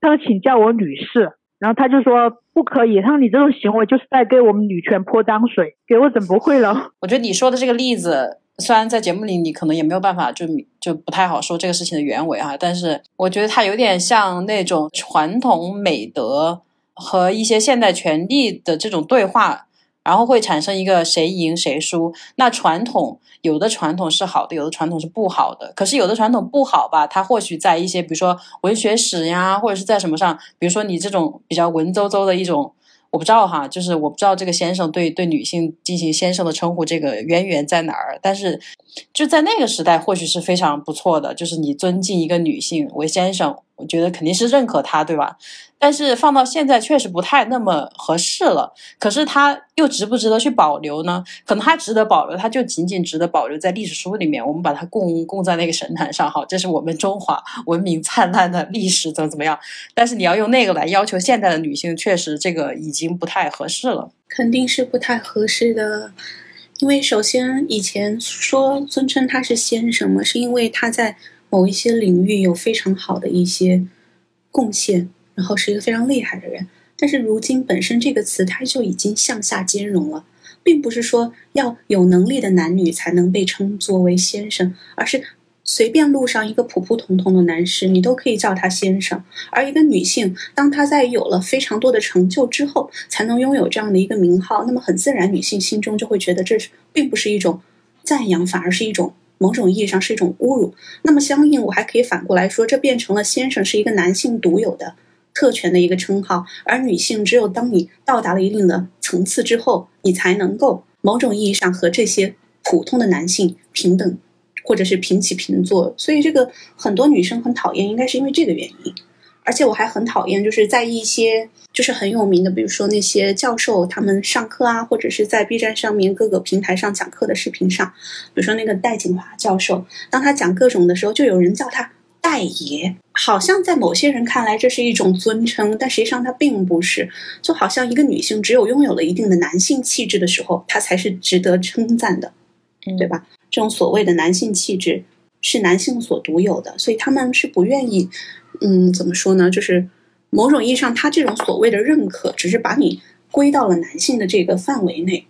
他说请叫我女士。然后他就说不可以，他说你这种行为就是在给我们女权泼脏水，给我整不会了。[laughs] 我觉得你说的这个例子。虽然在节目里你可能也没有办法，就就不太好说这个事情的原委哈，但是我觉得它有点像那种传统美德和一些现代权利的这种对话，然后会产生一个谁赢谁输。那传统有的传统是好的，有的传统是不好的。可是有的传统不好吧，它或许在一些比如说文学史呀，或者是在什么上，比如说你这种比较文绉绉的一种。我不知道哈，就是我不知道这个先生对对女性进行先生的称呼这个渊源在哪儿，但是就在那个时代，或许是非常不错的，就是你尊敬一个女性为先生。我觉得肯定是认可他，对吧？但是放到现在确实不太那么合适了。可是他又值不值得去保留呢？可能他值得保留，他就仅仅值得保留在历史书里面，我们把它供供在那个神坛上，哈，这是我们中华文明灿烂的历史，怎么怎么样？但是你要用那个来要求现代的女性，确实这个已经不太合适了。肯定是不太合适的，因为首先以前说尊称他是先生嘛，是因为他在。某一些领域有非常好的一些贡献，然后是一个非常厉害的人。但是如今本身这个词它就已经向下兼容了，并不是说要有能力的男女才能被称作为先生，而是随便路上一个普普通通的男士，你都可以叫他先生。而一个女性，当她在有了非常多的成就之后，才能拥有这样的一个名号，那么很自然，女性心中就会觉得这是并不是一种赞扬，反而是一种。某种意义上是一种侮辱，那么相应我还可以反过来说，这变成了先生是一个男性独有的特权的一个称号，而女性只有当你到达了一定的层次之后，你才能够某种意义上和这些普通的男性平等，或者是平起平坐。所以这个很多女生很讨厌，应该是因为这个原因。而且我还很讨厌，就是在一些就是很有名的，比如说那些教授他们上课啊，或者是在 B 站上面各个平台上讲课的视频上，比如说那个戴锦华教授，当他讲各种的时候，就有人叫他戴爷，好像在某些人看来这是一种尊称，但实际上他并不是，就好像一个女性只有拥有了一定的男性气质的时候，她才是值得称赞的，对吧？这种所谓的男性气质是男性所独有的，所以他们是不愿意。嗯，怎么说呢？就是某种意义上，他这种所谓的认可，只是把你归到了男性的这个范围内，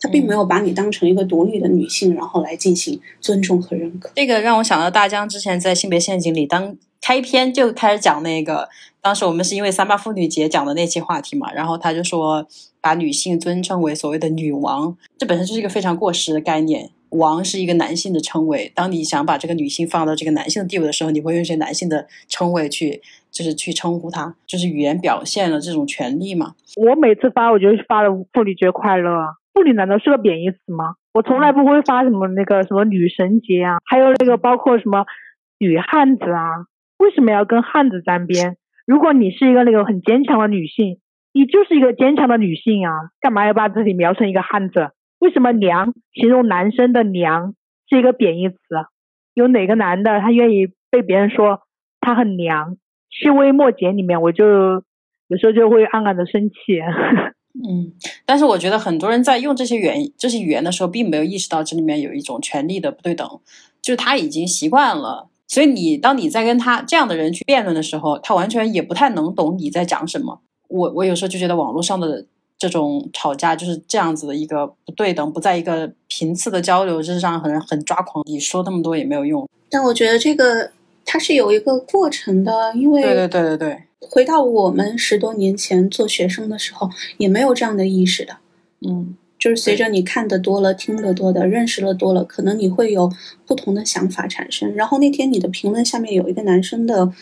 他并没有把你当成一个独立的女性，然后来进行尊重和认可。这个让我想到大江之前在性别陷阱里，当开篇就开始讲那个，当时我们是因为三八妇女节讲的那期话题嘛，然后他就说把女性尊称为所谓的女王，这本身就是一个非常过时的概念。王是一个男性的称谓，当你想把这个女性放到这个男性的地位的时候，你会用一些男性的称谓去，就是去称呼她，就是语言表现了这种权利嘛。我每次发，我就发了“妇女节快乐”，妇女难道是个贬义词吗？我从来不会发什么那个什么女神节啊，还有那个包括什么女汉子啊，为什么要跟汉子沾边？如果你是一个那个很坚强的女性，你就是一个坚强的女性啊，干嘛要把自己描成一个汉子？为什么娘形容男生的娘是一个贬义词？有哪个男的他愿意被别人说他很娘？细微末节里面，我就有时候就会暗暗的生气。[laughs] 嗯，但是我觉得很多人在用这些语言、这些语言的时候，并没有意识到这里面有一种权力的不对等，就是他已经习惯了。所以你当你在跟他这样的人去辩论的时候，他完全也不太能懂你在讲什么。我我有时候就觉得网络上的这种吵架就是这样子的一个不对等，不在一个频次的交流，这是让很很抓狂。你说那么多也没有用。但我觉得这个它是有一个过程的，因为对对对对对。回到我们十多年前做学生的时候，也没有这样的意识的。嗯，就是随着你看的多了、听的多的、认识了多了，可能你会有不同的想法产生。然后那天你的评论下面有一个男生的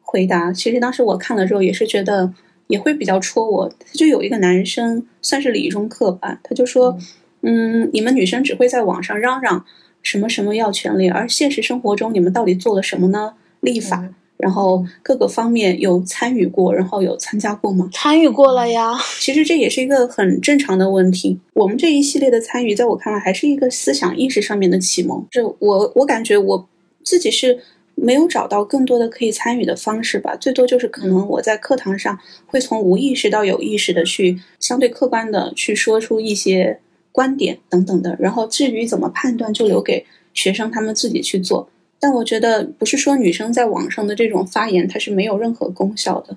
回答，其实当时我看了之后也是觉得也会比较戳我。他就有一个男生算是理中客吧，他就说：“嗯，你们女生只会在网上嚷嚷什么什么要权利，而现实生活中你们到底做了什么呢？立法。”然后各个方面有参与过，然后有参加过吗？参与过了呀。其实这也是一个很正常的问题。我们这一系列的参与，在我看来还是一个思想意识上面的启蒙。这我我感觉我自己是没有找到更多的可以参与的方式吧。最多就是可能我在课堂上会从无意识到有意识的去相对客观的去说出一些观点等等的。然后至于怎么判断，就留给学生他们自己去做。但我觉得不是说女生在网上的这种发言它是没有任何功效的。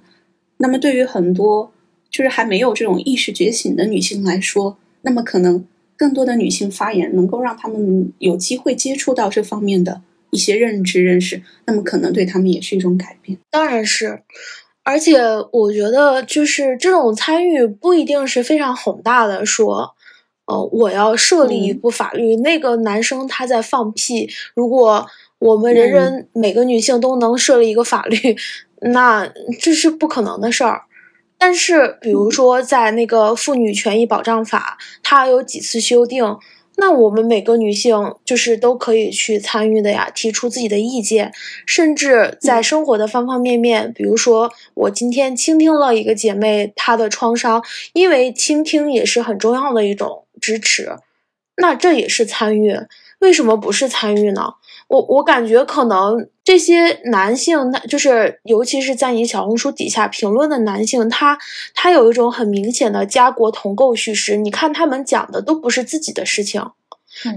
那么对于很多就是还没有这种意识觉醒的女性来说，那么可能更多的女性发言能够让她们有机会接触到这方面的一些认知认识，那么可能对他们也是一种改变。当然是，而且我觉得就是这种参与不一定是非常宏大的，说，呃，我要设立一部法律，那个男生他在放屁，如果。我们人人每个女性都能设立一个法律，[laughs] 那这是不可能的事儿。但是，比如说在那个妇女权益保障法，它有几次修订，那我们每个女性就是都可以去参与的呀，提出自己的意见，甚至在生活的方方面面，比如说我今天倾听了一个姐妹她的创伤，因为倾听也是很重要的一种支持，那这也是参与。为什么不是参与呢？我我感觉可能这些男性，那就是尤其是在你小红书底下评论的男性，他他有一种很明显的家国同构叙事。你看他们讲的都不是自己的事情，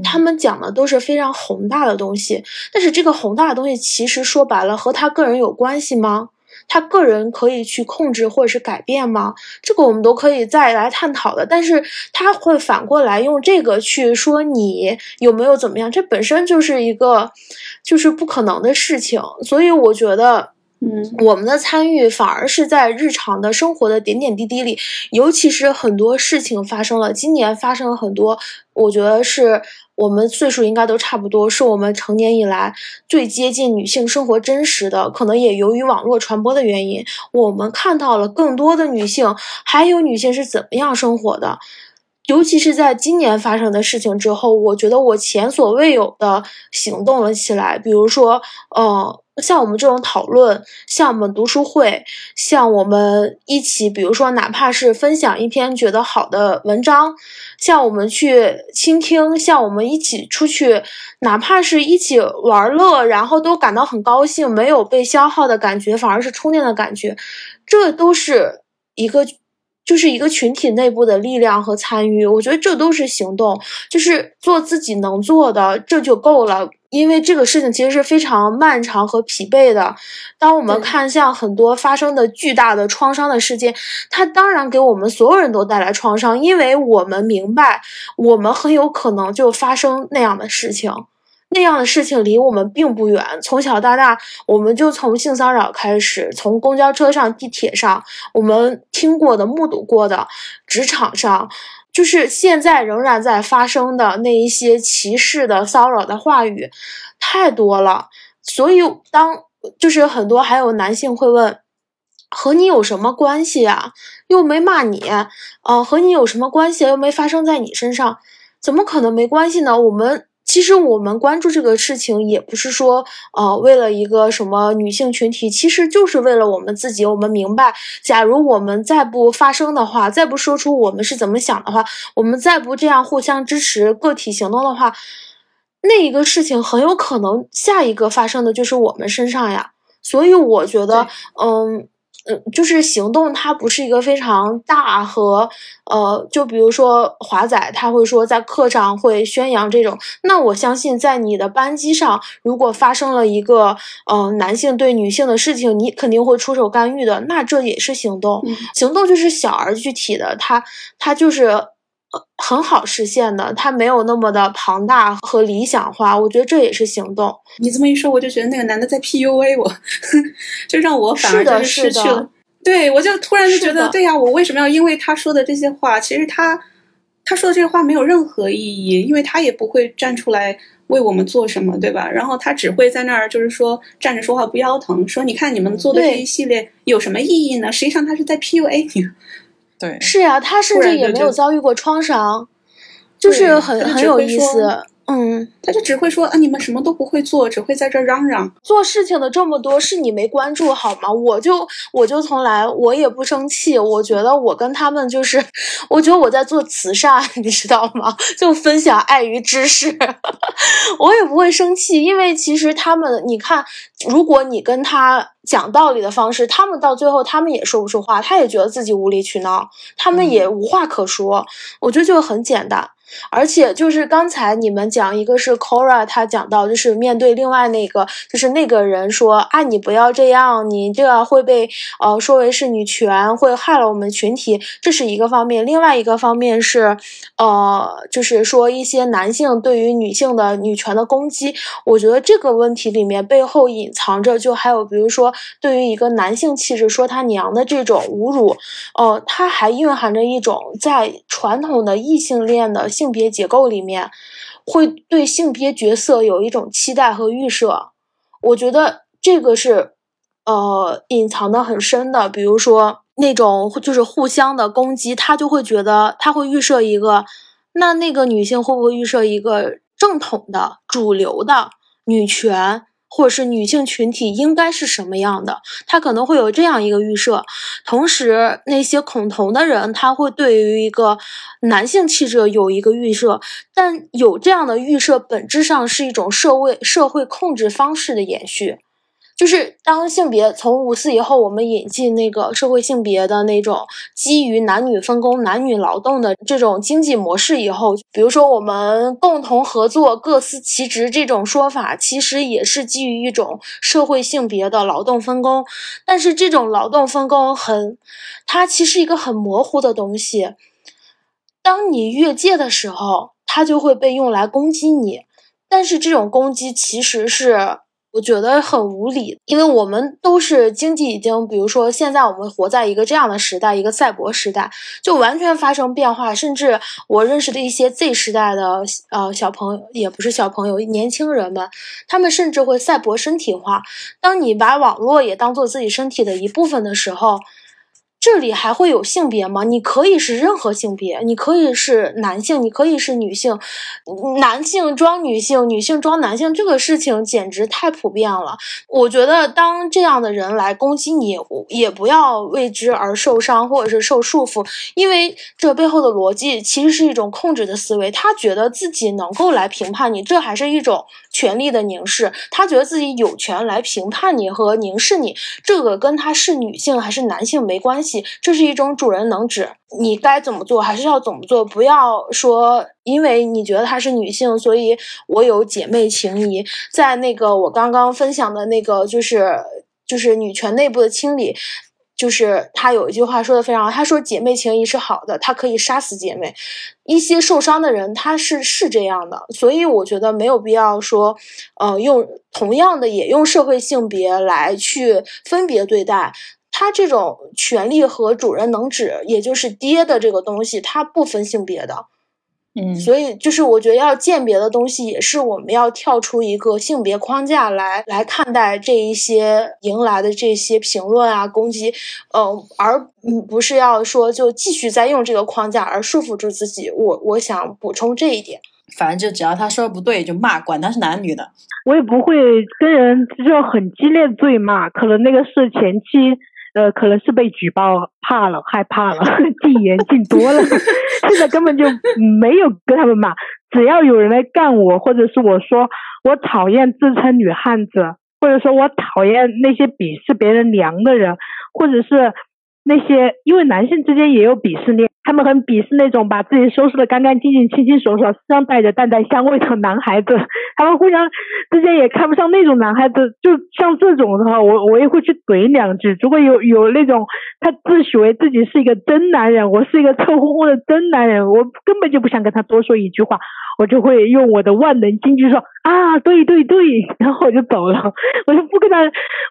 他们讲的都是非常宏大的东西。但是这个宏大的东西，其实说白了和他个人有关系吗？他个人可以去控制或者是改变吗？这个我们都可以再来探讨的。但是他会反过来用这个去说你有没有怎么样，这本身就是一个就是不可能的事情。所以我觉得，嗯，我们的参与反而是在日常的生活的点点滴滴里，尤其是很多事情发生了，今年发生了很多，我觉得是。我们岁数应该都差不多，是我们成年以来最接近女性生活真实的。可能也由于网络传播的原因，我们看到了更多的女性，还有女性是怎么样生活的。尤其是在今年发生的事情之后，我觉得我前所未有的行动了起来。比如说，呃。像我们这种讨论，像我们读书会，像我们一起，比如说哪怕是分享一篇觉得好的文章，像我们去倾听，像我们一起出去，哪怕是一起玩乐，然后都感到很高兴，没有被消耗的感觉，反而是充电的感觉，这都是一个。就是一个群体内部的力量和参与，我觉得这都是行动，就是做自己能做的，这就够了。因为这个事情其实是非常漫长和疲惫的。当我们看向很多发生的巨大的创伤的事件，它当然给我们所有人都带来创伤，因为我们明白，我们很有可能就发生那样的事情。那样的事情离我们并不远，从小到大，我们就从性骚扰开始，从公交车上、地铁上，我们听过的、目睹过的，职场上，就是现在仍然在发生的那一些歧视的、骚扰的话语，太多了。所以，当就是很多还有男性会问，和你有什么关系啊？又没骂你，啊，和你有什么关系？又没发生在你身上，怎么可能没关系呢？我们。其实我们关注这个事情，也不是说呃为了一个什么女性群体，其实就是为了我们自己。我们明白，假如我们再不发声的话，再不说出我们是怎么想的话，我们再不这样互相支持个体行动的话，那一个事情很有可能下一个发生的就是我们身上呀。所以我觉得，嗯。嗯，就是行动，它不是一个非常大和呃，就比如说华仔，他会说在课上会宣扬这种。那我相信，在你的班级上，如果发生了一个呃男性对女性的事情，你肯定会出手干预的。那这也是行动，行动就是小而具体的，它它就是。很好实现的，它没有那么的庞大和理想化，我觉得这也是行动。你这么一说，我就觉得那个男的在 PUA 我，[laughs] 就让我反而就是失去了。对，我就突然就觉得，对呀，我为什么要因为他说的这些话？其实他他说的这些话没有任何意义，因为他也不会站出来为我们做什么，对吧？然后他只会在那儿就是说站着说话不腰疼，说你看你们做的这一系列有什么意义呢？实际上他是在 PUA 你。对，是呀，他甚至也没有遭遇过创伤，就是很很有意思。嗯，他就只会说啊，你们什么都不会做，只会在这嚷嚷。做事情的这么多，是你没关注好吗？我就我就从来我也不生气，我觉得我跟他们就是，我觉得我在做慈善，[laughs] 你知道吗？就分享爱与知识，[laughs] 我也不会生气，因为其实他们，你看，如果你跟他讲道理的方式，他们到最后他们也说不出话，他也觉得自己无理取闹，他们也无话可说。我觉得就很简单。而且就是刚才你们讲，一个是 Cora，他讲到就是面对另外那个，就是那个人说啊，你不要这样，你这样会被呃说为是女权，会害了我们群体，这是一个方面。另外一个方面是，呃，就是说一些男性对于女性的女权的攻击，我觉得这个问题里面背后隐藏着，就还有比如说对于一个男性气质说他娘的这种侮辱，呃，它还蕴含着一种在传统的异性恋的。性别结构里面，会对性别角色有一种期待和预设，我觉得这个是，呃，隐藏的很深的。比如说那种就是互相的攻击，他就会觉得他会预设一个，那那个女性会不会预设一个正统的、主流的女权？或者是女性群体应该是什么样的？他可能会有这样一个预设。同时，那些恐同的人，他会对于一个男性气质有一个预设。但有这样的预设，本质上是一种社会社会控制方式的延续。就是当性别从五四以后，我们引进那个社会性别的那种基于男女分工、男女劳动的这种经济模式以后，比如说我们共同合作、各司其职这种说法，其实也是基于一种社会性别的劳动分工。但是这种劳动分工很，它其实一个很模糊的东西。当你越界的时候，它就会被用来攻击你。但是这种攻击其实是。我觉得很无理，因为我们都是经济已经，比如说现在我们活在一个这样的时代，一个赛博时代，就完全发生变化。甚至我认识的一些 Z 时代的呃小朋友，也不是小朋友，年轻人们，他们甚至会赛博身体化。当你把网络也当做自己身体的一部分的时候。这里还会有性别吗？你可以是任何性别，你可以是男性，你可以是女性，男性装女性，女性装男性，这个事情简直太普遍了。我觉得，当这样的人来攻击你，也不要为之而受伤或者是受束缚，因为这背后的逻辑其实是一种控制的思维。他觉得自己能够来评判你，这还是一种权力的凝视。他觉得自己有权来评判你和凝视你，这个跟他是女性还是男性没关系。这是一种主人能指，你该怎么做还是要怎么做，不要说因为你觉得她是女性，所以我有姐妹情谊。在那个我刚刚分享的那个，就是就是女权内部的清理，就是他有一句话说的非常好，他说姐妹情谊是好的，他可以杀死姐妹。一些受伤的人他是是这样的，所以我觉得没有必要说，呃，用同样的也用社会性别来去分别对待。他这种权利和主人能指，也就是爹的这个东西，它不分性别的，嗯，所以就是我觉得要鉴别的东西，也是我们要跳出一个性别框架来来看待这一些迎来的这些评论啊攻击，嗯，而不是要说就继续在用这个框架而束缚住自己。我我想补充这一点。反正就只要他说的不对就骂，管他是男女的。我也不会跟人就很激烈对骂，可能那个是前期，呃，可能是被举报怕了，害怕了，[laughs] 禁言禁多了，[laughs] 现在根本就没有跟他们骂。只要有人来干我，或者是我说我讨厌自称女汉子，或者说我讨厌那些鄙视别人娘的人，或者是。那些因为男性之间也有鄙视链，他们很鄙视那种把自己收拾的干干净净、清清爽爽、身上带着淡淡香味的男孩子，他们互相之间也看不上那种男孩子。就像这种的话，我我也会去怼两句。如果有有那种他自诩为自己是一个真男人，我是一个臭烘烘的真男人，我根本就不想跟他多说一句话，我就会用我的万能金句说啊，对对对，然后我就走了，我就不跟他，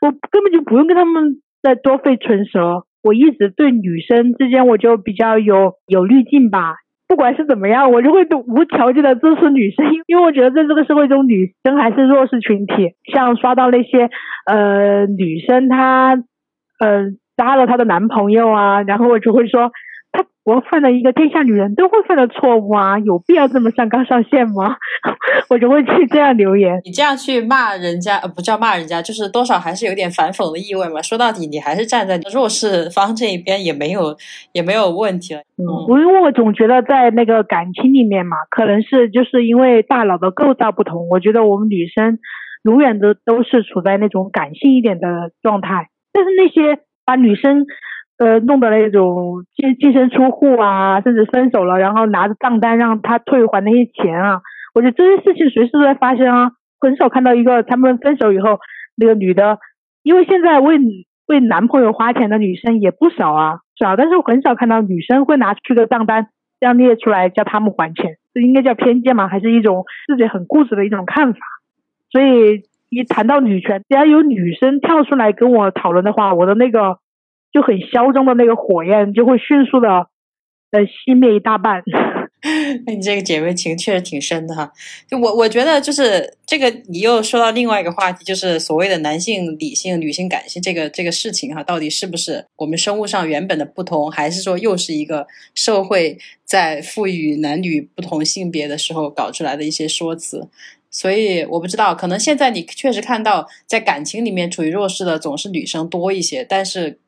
我根本就不用跟他们再多费唇舌。我一直对女生之间我就比较有有滤镜吧，不管是怎么样，我就会无条件的支持女生，[laughs] 因为我觉得在这个社会中，女生还是弱势群体。像刷到那些呃女生她呃搭了她的男朋友啊，然后我就会说。他我犯了一个天下女人都会犯的错误啊，有必要这么上纲上线吗？[laughs] 我就会去这样留言。你这样去骂人家，呃，不叫骂人家，就是多少还是有点反讽的意味嘛。说到底，你还是站在弱势方这一边，也没有 [laughs] 也没有问题了。嗯，因为我总觉得在那个感情里面嘛，可能是就是因为大脑的构造不同，我觉得我们女生永远都都是处在那种感性一点的状态，但是那些把女生。呃，弄的那种净净身出户啊，甚至分手了，然后拿着账单让他退还那些钱啊，我觉得这些事情随时都在发生啊，很少看到一个他们分手以后那个女的，因为现在为为男朋友花钱的女生也不少啊，少，但是我很少看到女生会拿出个账单这样列出来叫他们还钱，这应该叫偏见吗？还是一种自己很固执的一种看法？所以一谈到女权，只要有女生跳出来跟我讨论的话，我的那个。就很嚣张的那个火焰就会迅速的呃熄灭一大半。那 [laughs] 你这个姐妹情确实挺深的哈。就我我觉得就是这个，你又说到另外一个话题，就是所谓的男性理性、女性感性这个这个事情哈，到底是不是我们生物上原本的不同，还是说又是一个社会在赋予男女不同性别的时候搞出来的一些说辞？所以我不知道，可能现在你确实看到在感情里面处于弱势的总是女生多一些，但是。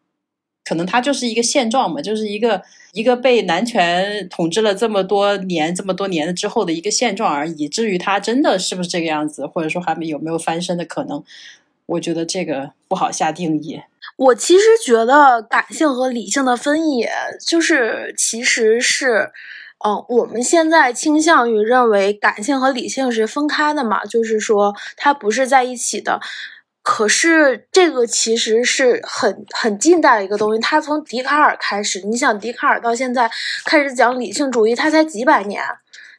可能它就是一个现状嘛，就是一个一个被男权统治了这么多年、这么多年之后的一个现状而已。至于它真的是不是这个样子，或者说还没有没有翻身的可能，我觉得这个不好下定义。我其实觉得感性和理性的分野，就是其实是，嗯，我们现在倾向于认为感性和理性是分开的嘛，就是说它不是在一起的。可是这个其实是很很近代的一个东西，它从笛卡尔开始。你想，笛卡尔到现在开始讲理性主义，他才几百年，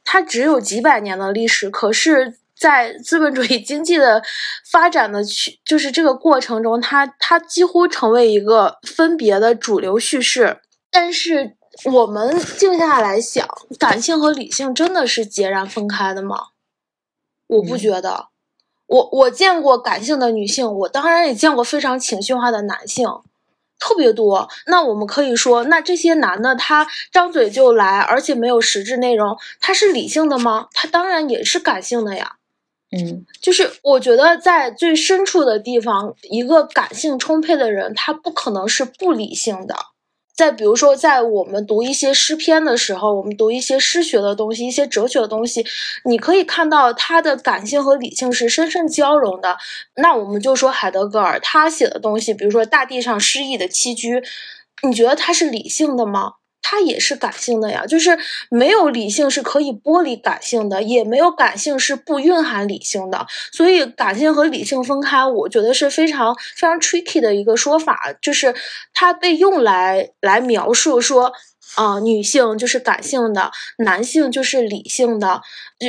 他只有几百年的历史。可是，在资本主义经济的发展的去就是这个过程中，它它几乎成为一个分别的主流叙事。但是我们静下来想，感性和理性真的是截然分开的吗？我不觉得。我我见过感性的女性，我当然也见过非常情绪化的男性，特别多。那我们可以说，那这些男的他张嘴就来，而且没有实质内容，他是理性的吗？他当然也是感性的呀。嗯，就是我觉得在最深处的地方，一个感性充沛的人，他不可能是不理性的。再比如说，在我们读一些诗篇的时候，我们读一些诗学的东西、一些哲学的东西，你可以看到他的感性和理性是深深交融的。那我们就说海德格尔他写的东西，比如说《大地上诗意的栖居》，你觉得他是理性的吗？它也是感性的呀，就是没有理性是可以剥离感性的，也没有感性是不蕴含理性的。所以感性和理性分开，我觉得是非常非常 tricky 的一个说法，就是它被用来来描述说。啊，女性就是感性的，男性就是理性的，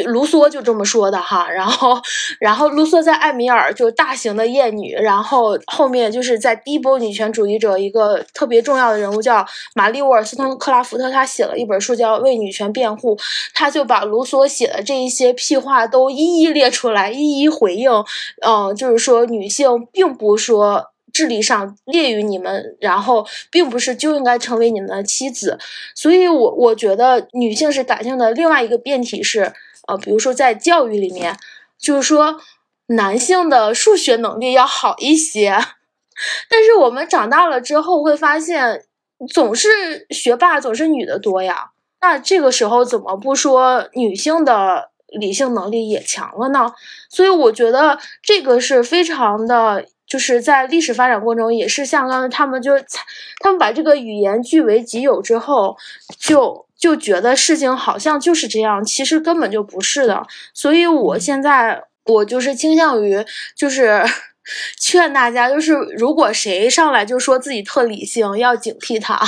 卢梭就这么说的哈。然后，然后卢梭在《艾米尔》就是大型的厌女，然后后面就是在第一波女权主义者一个特别重要的人物叫玛丽沃尔斯通克拉福特，他写了一本书叫《为女权辩护》，他就把卢梭写的这一些屁话都一一列出来，一一回应。嗯，就是说女性并不说。智力上劣于你们，然后并不是就应该成为你们的妻子，所以我我觉得女性是感性的。另外一个辩题是，呃，比如说在教育里面，就是说男性的数学能力要好一些，[laughs] 但是我们长大了之后会发现，总是学霸总是女的多呀。那这个时候怎么不说女性的理性能力也强了呢？所以我觉得这个是非常的，就是在历史发展过程中也是像刚才他们就他们把这个语言据为己有之后，就就觉得事情好像就是这样，其实根本就不是的。所以我现在我就是倾向于就是 [laughs] 劝大家，就是如果谁上来就说自己特理性，要警惕他。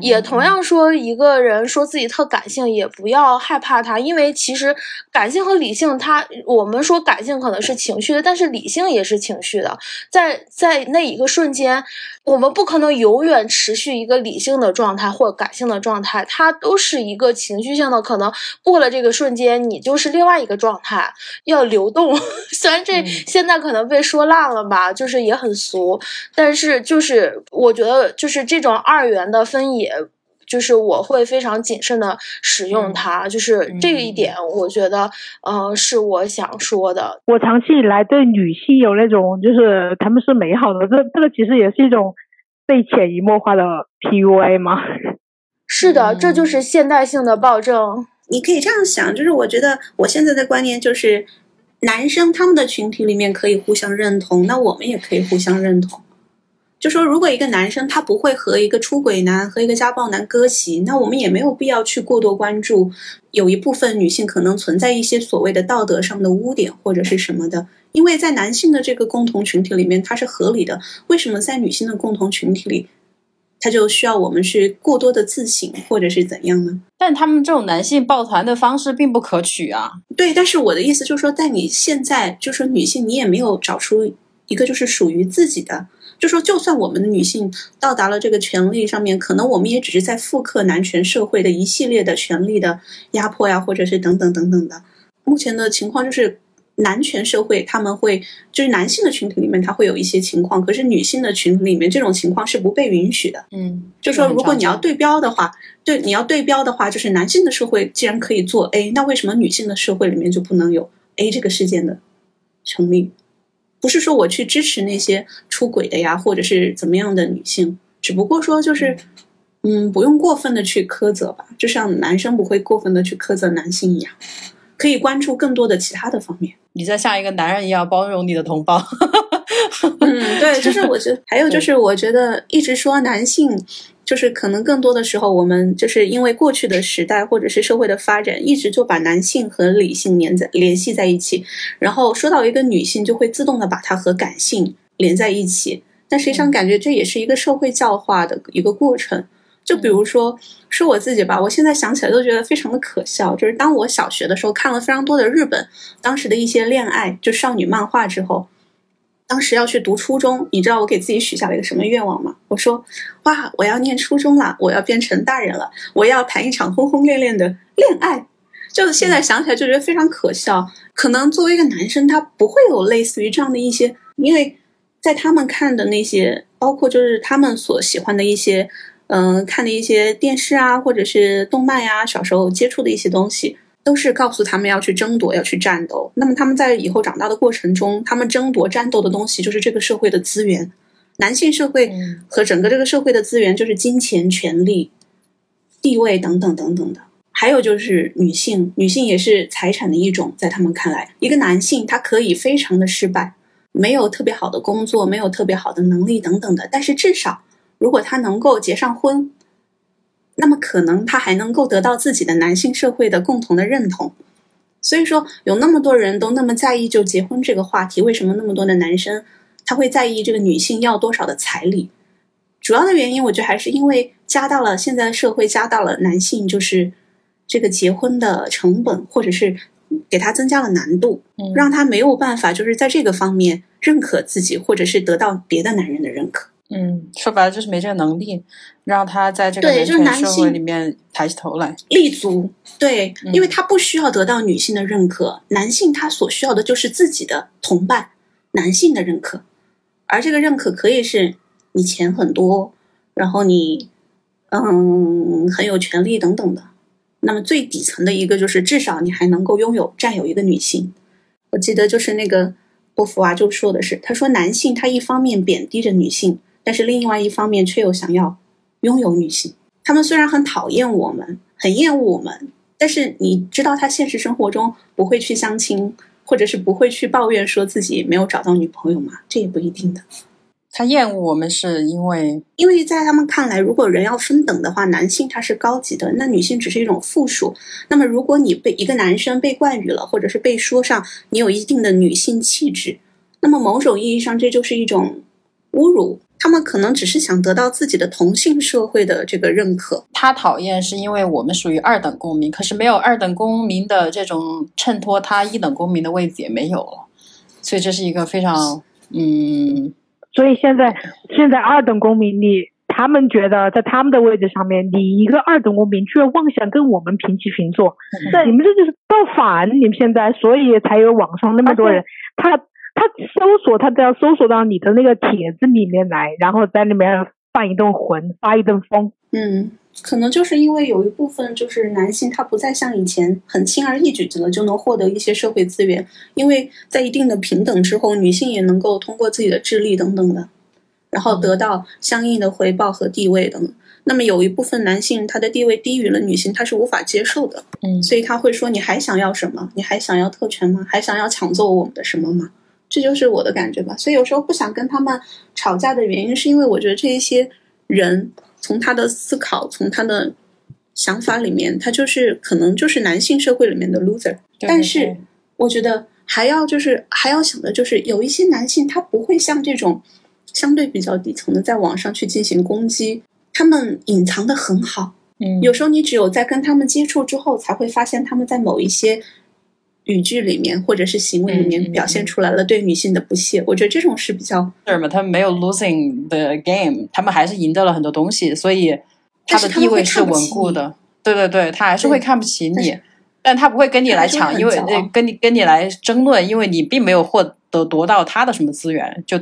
也同样说，一个人说自己特感性，也不要害怕他，因为其实感性和理性，他我们说感性可能是情绪的，但是理性也是情绪的，在在那一个瞬间。我们不可能永远持续一个理性的状态或感性的状态，它都是一个情绪性的。可能过了这个瞬间，你就是另外一个状态，要流动。[laughs] 虽然这现在可能被说烂了吧，就是也很俗，但是就是我觉得，就是这种二元的分野，就是我会非常谨慎的使用它。就是这一点，我觉得，呃，是我想说的。我长期以来对女性有那种，就是她们是美好的，这这个其实也是一种。被潜移默化的 PUA 吗？[laughs] 是的，这就是现代性的暴政。你可以这样想，就是我觉得我现在的观念就是，男生他们的群体里面可以互相认同，那我们也可以互相认同。就说如果一个男生他不会和一个出轨男和一个家暴男割席，那我们也没有必要去过多关注。有一部分女性可能存在一些所谓的道德上的污点或者是什么的。因为在男性的这个共同群体里面，它是合理的。为什么在女性的共同群体里，他就需要我们去过多的自省，或者是怎样呢？但他们这种男性抱团的方式并不可取啊。对，但是我的意思就是说，在你现在，就说女性，你也没有找出一个就是属于自己的。就说，就算我们的女性到达了这个权利上面，可能我们也只是在复刻男权社会的一系列的权利的压迫呀，或者是等等等等的。目前的情况就是。男权社会，他们会就是男性的群体里面，他会有一些情况，可是女性的群体里面，这种情况是不被允许的。嗯，就说如果你要对标的话，对你要对标的话，就是男性的社会既然可以做 A，那为什么女性的社会里面就不能有 A 这个事件的成立？不是说我去支持那些出轨的呀，或者是怎么样的女性，只不过说就是，嗯，不用过分的去苛责吧，就像男生不会过分的去苛责男性一样。可以关注更多的其他的方面。你在像一个男人一样包容你的同胞。嗯，对，就是我觉得，还有就是，我觉得一直说男性，就是可能更多的时候，我们就是因为过去的时代或者是社会的发展，一直就把男性和理性连在联系在一起，然后说到一个女性，就会自动的把它和感性连在一起。但实际上，感觉这也是一个社会教化的一个过程。就比如说，说我自己吧，我现在想起来都觉得非常的可笑。就是当我小学的时候看了非常多的日本当时的一些恋爱就少女漫画之后，当时要去读初中，你知道我给自己许下了一个什么愿望吗？我说，哇，我要念初中了，我要变成大人了，我要谈一场轰轰烈烈的恋爱。就现在想起来就觉得非常可笑。可能作为一个男生，他不会有类似于这样的一些，因为在他们看的那些，包括就是他们所喜欢的一些。嗯，看的一些电视啊，或者是动漫呀，小时候接触的一些东西，都是告诉他们要去争夺，要去战斗。那么他们在以后长大的过程中，他们争夺、战斗的东西就是这个社会的资源。男性社会和整个这个社会的资源就是金钱、权利、地位等等等等的。还有就是女性，女性也是财产的一种，在他们看来，一个男性他可以非常的失败，没有特别好的工作，没有特别好的能力等等的，但是至少。如果他能够结上婚，那么可能他还能够得到自己的男性社会的共同的认同。所以说，有那么多人都那么在意就结婚这个话题，为什么那么多的男生他会在意这个女性要多少的彩礼？主要的原因，我觉得还是因为加到了现在的社会，加到了男性就是这个结婚的成本，或者是给他增加了难度，让他没有办法就是在这个方面认可自己，或者是得到别的男人的认可。嗯，说白了就是没这个能力，让他在这个男权社会里面抬起头来立足。对，因为他不需要得到女性的认可，男性他所需要的就是自己的同伴男性的认可，而这个认可可以是你钱很多，然后你嗯很有权利等等的。那么最底层的一个就是至少你还能够拥有占有一个女性。我记得就是那个波伏娃就说的是，他说男性他一方面贬低着女性，但是另外一方面却又想要拥有女性。他们虽然很讨厌我们，很厌恶我们，但是你知道他现实生活中不会去相亲，或者是不会去抱怨说自己没有找到女朋友吗？这也不一定的。他厌恶我们是因为，因为在他们看来，如果人要分等的话，男性他是高级的，那女性只是一种附属。那么，如果你被一个男生被冠予了，或者是被说上你有一定的女性气质，那么某种意义上这就是一种侮辱。他们可能只是想得到自己的同性社会的这个认可。他讨厌是因为我们属于二等公民，可是没有二等公民的这种衬托，他一等公民的位置也没有了。所以这是一个非常嗯。所以现在，现在二等公民，你他们觉得在他们的位置上面，你一个二等公民居然妄想跟我们平起平坐，那你们这就是造反！你们现在，所以才有网上那么多人，他他搜索，他都要搜索到你的那个帖子里面来，然后在里面放一顿魂，发一顿疯。嗯。可能就是因为有一部分就是男性，他不再像以前很轻而易举的就能获得一些社会资源，因为在一定的平等之后，女性也能够通过自己的智力等等的，然后得到相应的回报和地位等。那么有一部分男性，他的地位低于了女性，他是无法接受的，嗯，所以他会说：“你还想要什么？你还想要特权吗？还想要抢走我们的什么吗？”这就是我的感觉吧。所以有时候不想跟他们吵架的原因，是因为我觉得这一些人。从他的思考，从他的想法里面，他就是可能就是男性社会里面的 loser。但是，我觉得还要就是还要想的就是，有一些男性他不会像这种相对比较底层的在网上去进行攻击，他们隐藏的很好。嗯，有时候你只有在跟他们接触之后，才会发现他们在某一些。语句里面或者是行为里面表现出来了对女性的不屑，我觉得这种是比较是吗？他们没有 losing the game，他们还是赢得了很多东西，所以他的地位是稳固的。对对对，他还是会看不起你，但他不会跟你来抢，因为跟你跟你来争论，因为你并没有获得夺到他的什么资源，就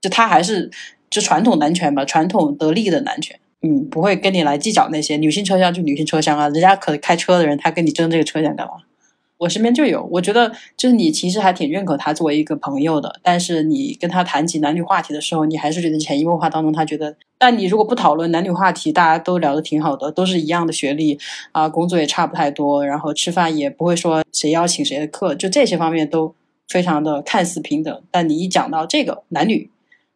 就他还是就传统男权吧，传统得力的男权，嗯，不会跟你来计较那些女性车厢就女性车厢啊，人家可开车的人，他跟你争这个车厢干嘛？我身边就有，我觉得就是你其实还挺认可他作为一个朋友的，但是你跟他谈起男女话题的时候，你还是觉得潜移默化当中他觉得，但你如果不讨论男女话题，大家都聊得挺好的，都是一样的学历啊，工作也差不太多，然后吃饭也不会说谁邀请谁的客，就这些方面都非常的看似平等，但你一讲到这个男女，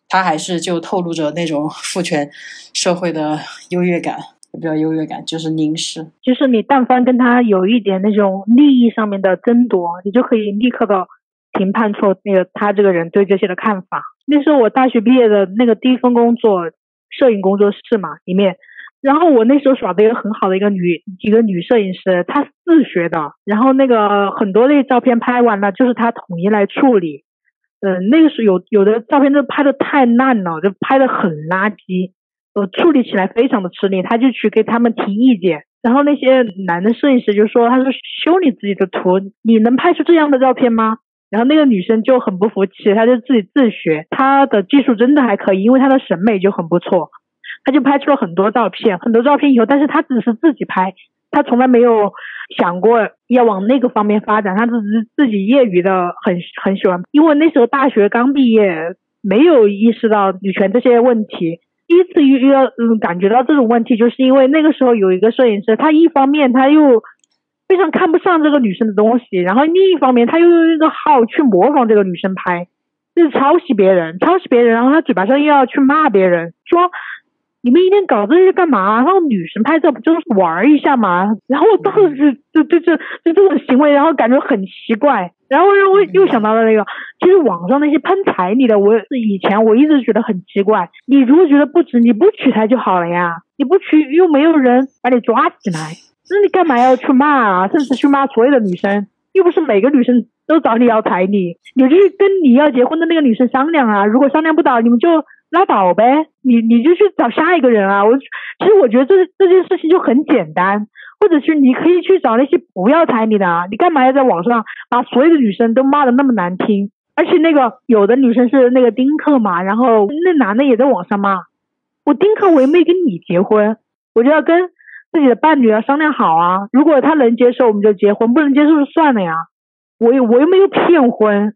他还是就透露着那种 [laughs] 父权社会的优越感。比较优越感，就是凝视，就是你但凡跟他有一点那种利益上面的争夺，你就可以立刻的评判出那个他这个人对这些的看法。那时候我大学毕业的那个第一份工作，摄影工作室嘛里面，然后我那时候耍的一个很好的一个女一个女摄影师，她自学的，然后那个很多那照片拍完了，就是她统一来处理。嗯，那个时候有有的照片就拍的太烂了，就拍的很垃圾。呃，处理起来非常的吃力，他就去给他们提意见，然后那些男的摄影师就说：“他说修你自己的图，你能拍出这样的照片吗？”然后那个女生就很不服气，她就自己自学，她的技术真的还可以，因为她的审美就很不错，她就拍出了很多照片，很多照片以后，但是她只是自己拍，她从来没有想过要往那个方面发展，她只是自己业余的很很喜欢，因为那时候大学刚毕业，没有意识到女权这些问题。第一次遇遇到嗯感觉到这种问题，就是因为那个时候有一个摄影师，他一方面他又非常看不上这个女生的东西，然后另一方面他又用一个号去模仿这个女生拍，就是抄袭别人，抄袭别人，然后他嘴巴上又要去骂别人，说你们一天搞这些干嘛？然后女生拍照不就是玩一下嘛？然后我当时就就就就这种行为，然后感觉很奇怪。然后让我又想到了那个，其实网上那些喷彩礼的，我是以前我一直觉得很奇怪。你如果觉得不值，你不娶她就好了呀，你不取又没有人把你抓起来，那你干嘛要去骂啊？甚至去骂所有的女生，又不是每个女生都找你要彩礼，你就跟你要结婚的那个女生商量啊。如果商量不到，你们就拉倒呗，你你就去找下一个人啊。我其实我觉得这这件事情就很简单。或者是你可以去找那些不要彩礼的啊，你干嘛要在网上把所有的女生都骂的那么难听？而且那个有的女生是那个丁克嘛，然后那男的也在网上骂我丁克，我又没跟你结婚，我就要跟自己的伴侣要商量好啊。如果他能接受，我们就结婚；不能接受就算了呀。我又我又没有骗婚，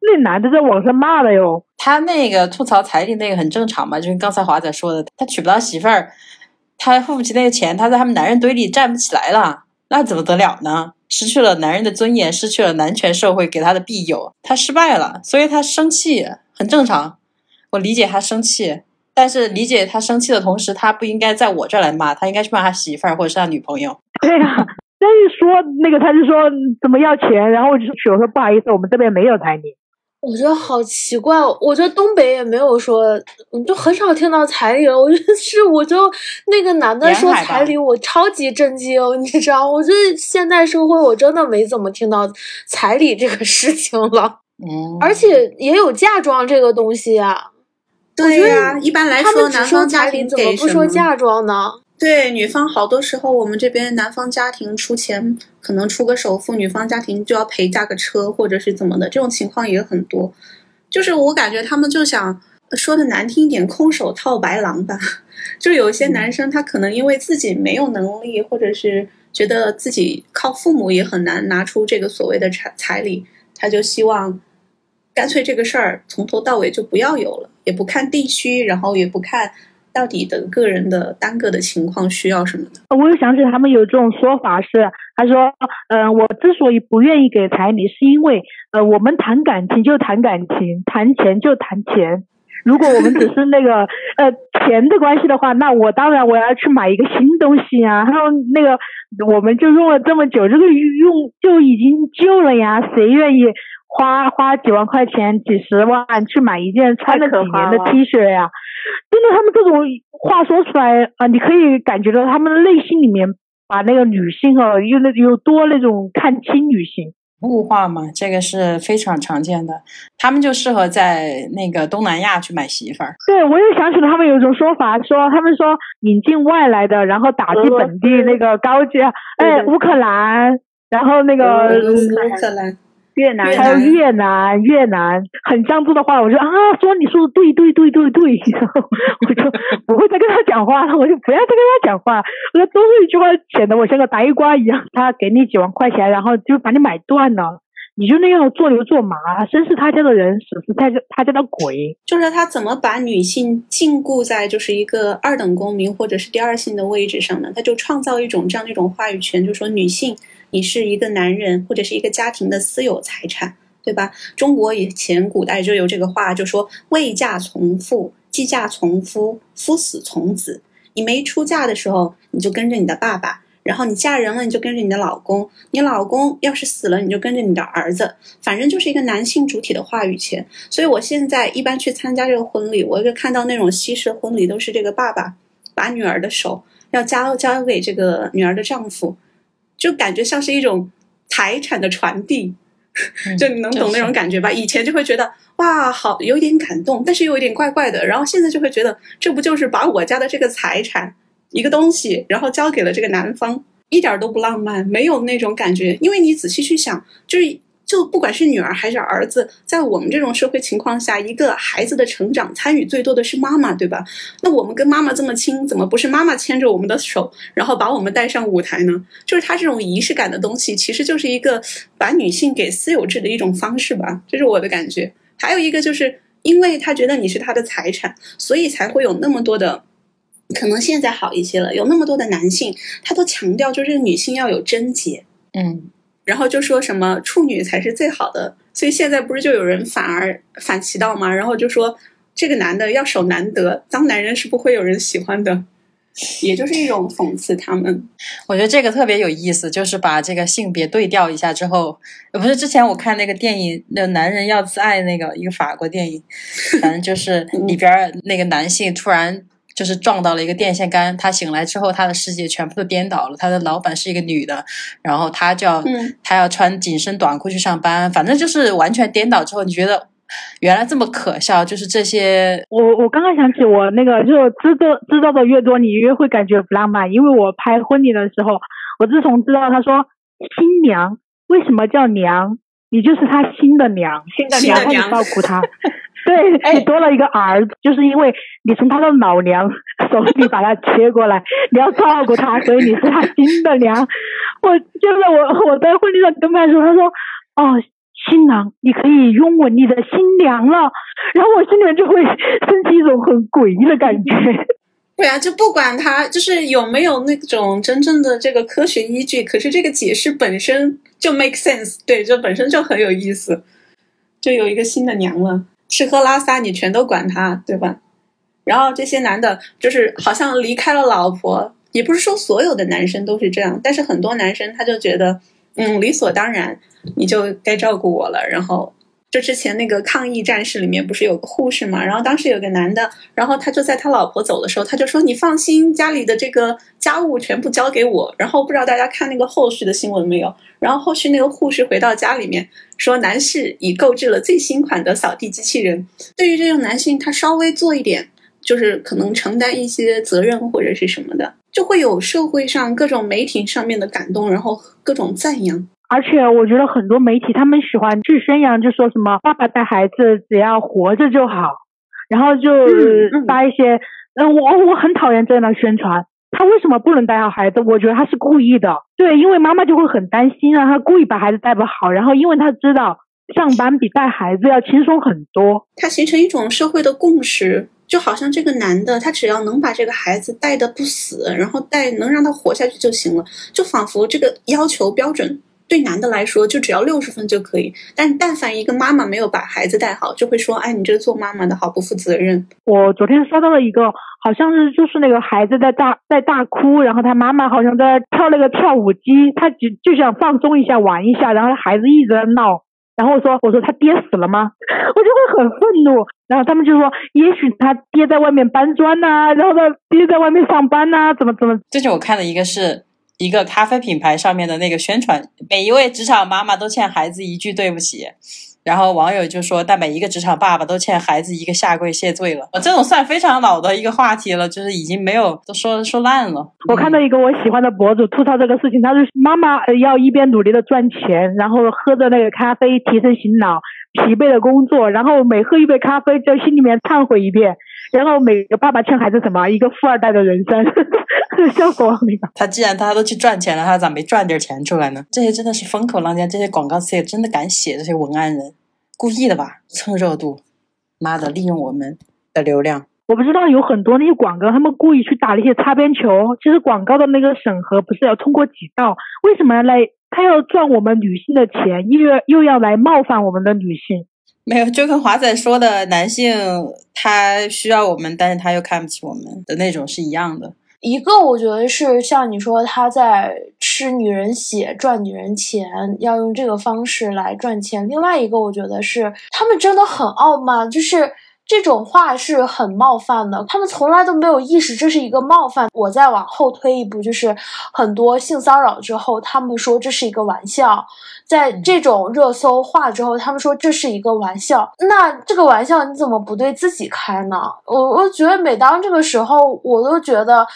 那男的在网上骂了哟。他那个吐槽彩礼那个很正常嘛，就是刚才华仔说的，他娶不到媳妇儿，他付不起那个钱，他在他们男人堆里站不起来了，那怎么得了呢？失去了男人的尊严，失去了男权社会给他的庇佑，他失败了，所以他生气，很正常。我理解他生气，但是理解他生气的同时，他不应该在我这儿来骂，他应该去骂他媳妇儿或者是他女朋友。[laughs] 对呀，但是说那个他就说怎么要钱，然后我就说不好意思，我们这边没有彩礼。我觉得好奇怪，我觉得东北也没有说，就很少听到彩礼了。我觉得是，我就那个男的说彩礼，我超级震惊，你知道？我觉得现代社会我真的没怎么听到彩礼这个事情了。[laughs] 嗯，而且也有嫁妆这个东西啊。对呀，一般来说，男方彩礼怎么不说嫁妆呢？对，女方好多时候我们这边男方家庭出钱，可能出个首付，女方家庭就要陪嫁个车，或者是怎么的，这种情况也很多。就是我感觉他们就想说的难听一点，空手套白狼吧。就有些男生他可能因为自己没有能力，或者是觉得自己靠父母也很难拿出这个所谓的彩彩礼，他就希望。干脆这个事儿从头到尾就不要有了，也不看地区，然后也不看到底的个人的单个的情况需要什么的。我又想起他们有这种说法是，他说，嗯，我之所以不愿意给彩礼，是因为，呃，我们谈感情就谈感情，谈钱就谈钱。如果我们只是那个 [laughs] 呃钱的关系的话，那我当然我要去买一个新东西啊。他说那个我们就用了这么久，这个用就已经旧了呀，谁愿意？花花几万块钱、几十万去买一件穿了几年的 T 恤呀，真的，他们这种话说出来啊，你可以感觉到他们的内心里面把那个女性哈，有那有多那种看清女性，物化嘛，这个是非常常见的。他们就适合在那个东南亚去买媳妇儿。对，我又想起了他们有一种说法，说他们说引进外来的，然后打击本地那个高阶，哎，乌克兰，然后那个乌克兰。越南还有越南，越南很江浙的话，我就啊，说你说的对对对对对，然后 [laughs] 我就不会再跟他讲话了，我就不要再跟他讲话。我说都是一句话，显得我像个呆瓜一样。他给你几万块钱，然后就把你买断了，你就那样做牛做马，生是他家的人，死是他家他家的鬼。就是他怎么把女性禁锢在就是一个二等公民或者是第二性的位置上呢？他就创造一种这样的一种话语权，就说女性。你是一个男人或者是一个家庭的私有财产，对吧？中国以前古代就有这个话，就说“未嫁从父，既嫁从夫，夫死从子”。你没出嫁的时候，你就跟着你的爸爸；然后你嫁人了，你就跟着你的老公。你老公要是死了，你就跟着你的儿子。反正就是一个男性主体的话语权。所以我现在一般去参加这个婚礼，我就看到那种西式婚礼，都是这个爸爸把女儿的手要交交给这个女儿的丈夫。就感觉像是一种财产的传递，就你能懂那种感觉吧？以前就会觉得哇，好有点感动，但是又有点怪怪的。然后现在就会觉得，这不就是把我家的这个财产一个东西，然后交给了这个男方，一点都不浪漫，没有那种感觉。因为你仔细去想，就是。就不管是女儿还是儿子，在我们这种社会情况下，一个孩子的成长参与最多的是妈妈，对吧？那我们跟妈妈这么亲，怎么不是妈妈牵着我们的手，然后把我们带上舞台呢？就是他这种仪式感的东西，其实就是一个把女性给私有制的一种方式吧，这是我的感觉。还有一个就是，因为他觉得你是他的财产，所以才会有那么多的，可能现在好一些了，有那么多的男性，他都强调就是女性要有贞洁，嗯。然后就说什么处女才是最好的，所以现在不是就有人反而反其道吗？然后就说这个男的要守难得，当男人是不会有人喜欢的，也就是一种讽刺他们。我觉得这个特别有意思，就是把这个性别对调一下之后，不是之前我看那个电影《那男人要自爱》那个一个法国电影，反正就是里边那个男性突然。就是撞到了一个电线杆，他醒来之后，他的世界全部都颠倒了。他的老板是一个女的，然后他就要他要穿紧身短裤去上班，反正就是完全颠倒之后，你觉得原来这么可笑？就是这些，我我刚刚想起我那个，就知道知道的越多，你越会感觉不浪漫。因为我拍婚礼的时候，我自从知道他说新娘为什么叫娘，你就是他新的娘，新的娘，照顾他。[laughs] 对你多了一个儿子，就是因为你从他的老娘手里把他接过来，你要照顾他，所以你是他新的娘。[laughs] 我就是我我在婚礼上跟他说，他说哦。新郎，你可以拥吻你的新娘了，然后我心里面就会升起一种很诡异的感觉。对啊，就不管他就是有没有那种真正的这个科学依据，可是这个解释本身就 make sense，对，就本身就很有意思。就有一个新的娘了，吃喝拉撒你全都管他，对吧？然后这些男的，就是好像离开了老婆，也不是说所有的男生都是这样，但是很多男生他就觉得，嗯，理所当然。你就该照顾我了。然后，就之前那个抗疫战士里面不是有个护士嘛？然后当时有个男的，然后他就在他老婆走的时候，他就说：“你放心，家里的这个家务全部交给我。”然后不知道大家看那个后续的新闻没有？然后后续那个护士回到家里面说：“男士已购置了最新款的扫地机器人。”对于这种男性，他稍微做一点，就是可能承担一些责任或者是什么的，就会有社会上各种媒体上面的感动，然后各种赞扬。而且我觉得很多媒体他们喜欢去宣扬，就说什么爸爸带孩子只要活着就好，然后就发一些，嗯，我我很讨厌这样的宣传。他为什么不能带好孩子？我觉得他是故意的。对，因为妈妈就会很担心啊，他故意把孩子带不好，然后因为他知道上班比带孩子要轻松很多，他形成一种社会的共识，就好像这个男的他只要能把这个孩子带的不死，然后带能让他活下去就行了，就仿佛这个要求标准。对男的来说，就只要六十分就可以。但但凡一个妈妈没有把孩子带好，就会说：“哎，你这个做妈妈的好不负责任。”我昨天刷到了一个，好像是就是那个孩子在大在大哭，然后他妈妈好像在跳那个跳舞机，他就就想放松一下玩一下，然后孩子一直在闹，然后我说：“我说他爹死了吗？” [laughs] 我就会很愤怒。然后他们就说：“也许他爹在外面搬砖呐，然后他爹在外面上班呐，怎么怎么。”最近我看了一个是。一个咖啡品牌上面的那个宣传，每一位职场妈妈都欠孩子一句对不起，然后网友就说，但每一个职场爸爸都欠孩子一个下跪谢罪了。我这种算非常老的一个话题了，就是已经没有都说说烂了。我看到一个我喜欢的博主吐槽这个事情，他说妈妈要一边努力的赚钱，然后喝着那个咖啡提神醒脑，疲惫的工作，然后每喝一杯咖啡就心里面忏悔一遍。然后每个爸爸欠孩子什么？一个富二代的人生，笑死我了！他既然他都去赚钱了，他咋没赚点钱出来呢？这些真的是风口浪尖，这些广告词也真的敢写，这些文案人故意的吧？蹭热度，妈的，利用我们的流量。我不知道有很多那些广告，他们故意去打那些擦边球。其实广告的那个审核不是要通过几道？为什么要来？他要赚我们女性的钱，又要又要来冒犯我们的女性？没有，就跟华仔说的，男性他需要我们，但是他又看不起我们的那种是一样的。一个我觉得是像你说他在吃女人血赚女人钱，要用这个方式来赚钱。另外一个我觉得是他们真的很傲慢，就是。这种话是很冒犯的，他们从来都没有意识这是一个冒犯。我再往后推一步，就是很多性骚扰之后，他们说这是一个玩笑，在这种热搜化之后，他们说这是一个玩笑。那这个玩笑你怎么不对自己开呢？我我觉得每当这个时候，我都觉得。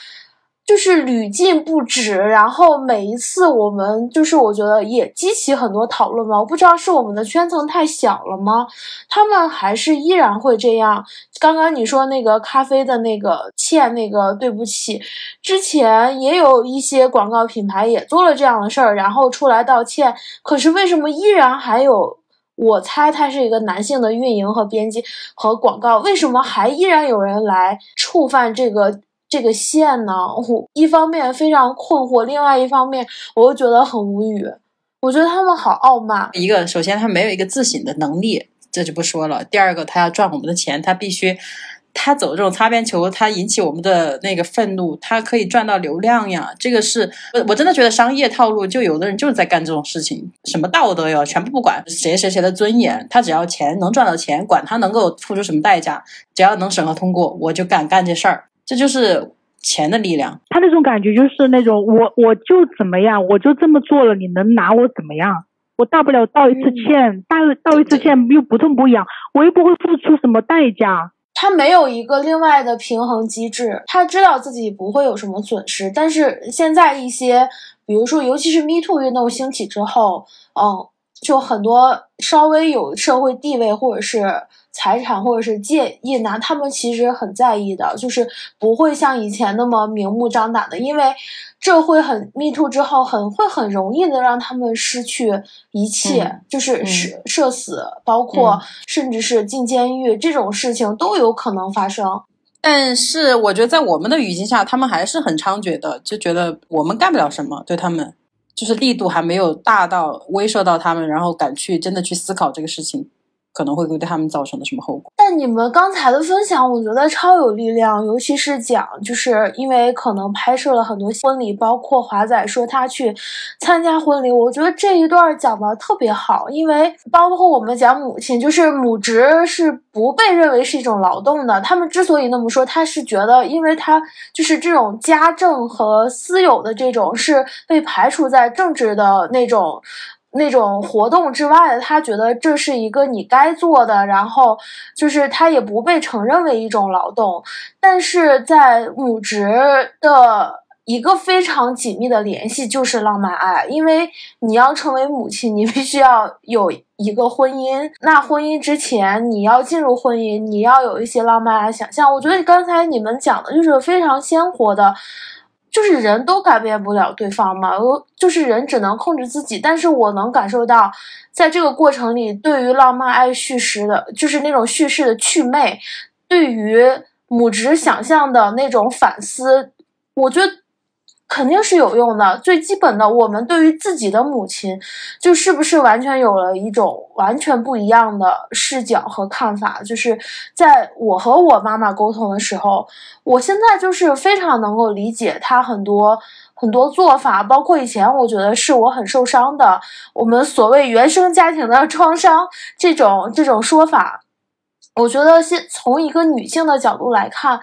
就是屡禁不止，然后每一次我们就是我觉得也激起很多讨论嘛。我不知道是我们的圈层太小了吗？他们还是依然会这样。刚刚你说那个咖啡的那个欠那个对不起，之前也有一些广告品牌也做了这样的事儿，然后出来道歉。可是为什么依然还有？我猜他是一个男性的运营和编辑和广告，为什么还依然有人来触犯这个？这个线呢，我一方面非常困惑，另外一方面我又觉得很无语。我觉得他们好傲慢。一个，首先他没有一个自省的能力，这就不说了。第二个，他要赚我们的钱，他必须他走这种擦边球，他引起我们的那个愤怒，他可以赚到流量呀。这个是我我真的觉得商业套路，就有的人就是在干这种事情，什么道德哟，全部不管谁谁谁的尊严，他只要钱能赚到钱，管他能够付出什么代价，只要能审核通过，我就敢干这事儿。这就是钱的力量。他那种感觉就是那种，我我就怎么样，我就这么做了，你能拿我怎么样？我大不了道一次歉，道道一次歉又不痛不痒，我又不会付出什么代价。他没有一个另外的平衡机制，他知道自己不会有什么损失。但是现在一些，比如说，尤其是 Me Too 运动兴起之后，嗯。就很多稍微有社会地位或者是财产或者是借意拿，他们其实很在意的，就是不会像以前那么明目张胆的，因为这会很 me too 之后很会很容易的让他们失去一切，就是社社死，包括甚至是进监狱这种事情都有可能发生。但是我觉得在我们的语境下，他们还是很猖獗的，就觉得我们干不了什么，对他们。就是力度还没有大到威慑到他们，然后敢去真的去思考这个事情。可能会对他们造成的什么后果？但你们刚才的分享，我觉得超有力量，尤其是讲，就是因为可能拍摄了很多婚礼，包括华仔说他去参加婚礼，我觉得这一段讲的特别好，因为包括我们讲母亲，就是母职是不被认为是一种劳动的。他们之所以那么说，他是觉得，因为他就是这种家政和私有的这种是被排除在政治的那种。那种活动之外的，他觉得这是一个你该做的，然后就是他也不被承认为一种劳动。但是在母职的一个非常紧密的联系就是浪漫爱，因为你要成为母亲，你必须要有一个婚姻。那婚姻之前，你要进入婚姻，你要有一些浪漫爱想象。我觉得刚才你们讲的就是非常鲜活的。就是人都改变不了对方嘛，我就是人只能控制自己。但是我能感受到，在这个过程里，对于浪漫爱叙事的，就是那种叙事的趣味，对于母职想象的那种反思，我觉得。肯定是有用的。最基本的，我们对于自己的母亲，就是不是完全有了一种完全不一样的视角和看法。就是在我和我妈妈沟通的时候，我现在就是非常能够理解她很多很多做法，包括以前我觉得是我很受伤的，我们所谓原生家庭的创伤这种这种说法，我觉得先从一个女性的角度来看。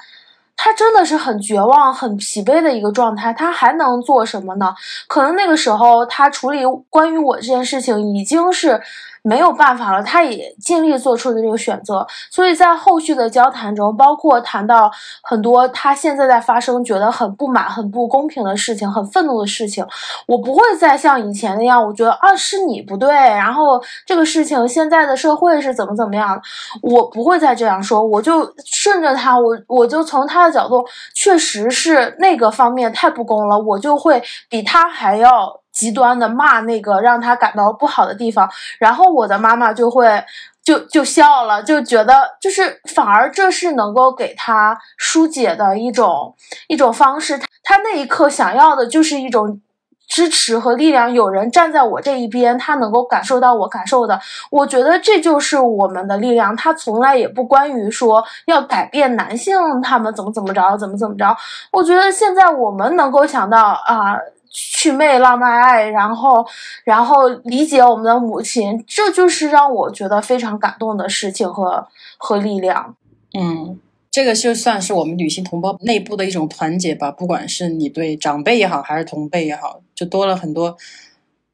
他真的是很绝望、很疲惫的一个状态，他还能做什么呢？可能那个时候他处理关于我这件事情已经是。没有办法了，他也尽力做出的这个选择，所以在后续的交谈中，包括谈到很多他现在在发生觉得很不满、很不公平的事情、很愤怒的事情，我不会再像以前那样，我觉得啊是你不对，然后这个事情现在的社会是怎么怎么样，我不会再这样说，我就顺着他，我我就从他的角度，确实是那个方面太不公了，我就会比他还要。极端的骂那个让他感到不好的地方，然后我的妈妈就会就就笑了，就觉得就是反而这是能够给他疏解的一种一种方式。他他那一刻想要的就是一种支持和力量，有人站在我这一边，他能够感受到我感受的。我觉得这就是我们的力量。他从来也不关于说要改变男性他们怎么怎么着，怎么怎么着。我觉得现在我们能够想到啊。去魅浪漫爱，然后，然后理解我们的母亲，这就是让我觉得非常感动的事情和和力量。嗯，这个就算是我们女性同胞内部的一种团结吧。不管是你对长辈也好，还是同辈也好，就多了很多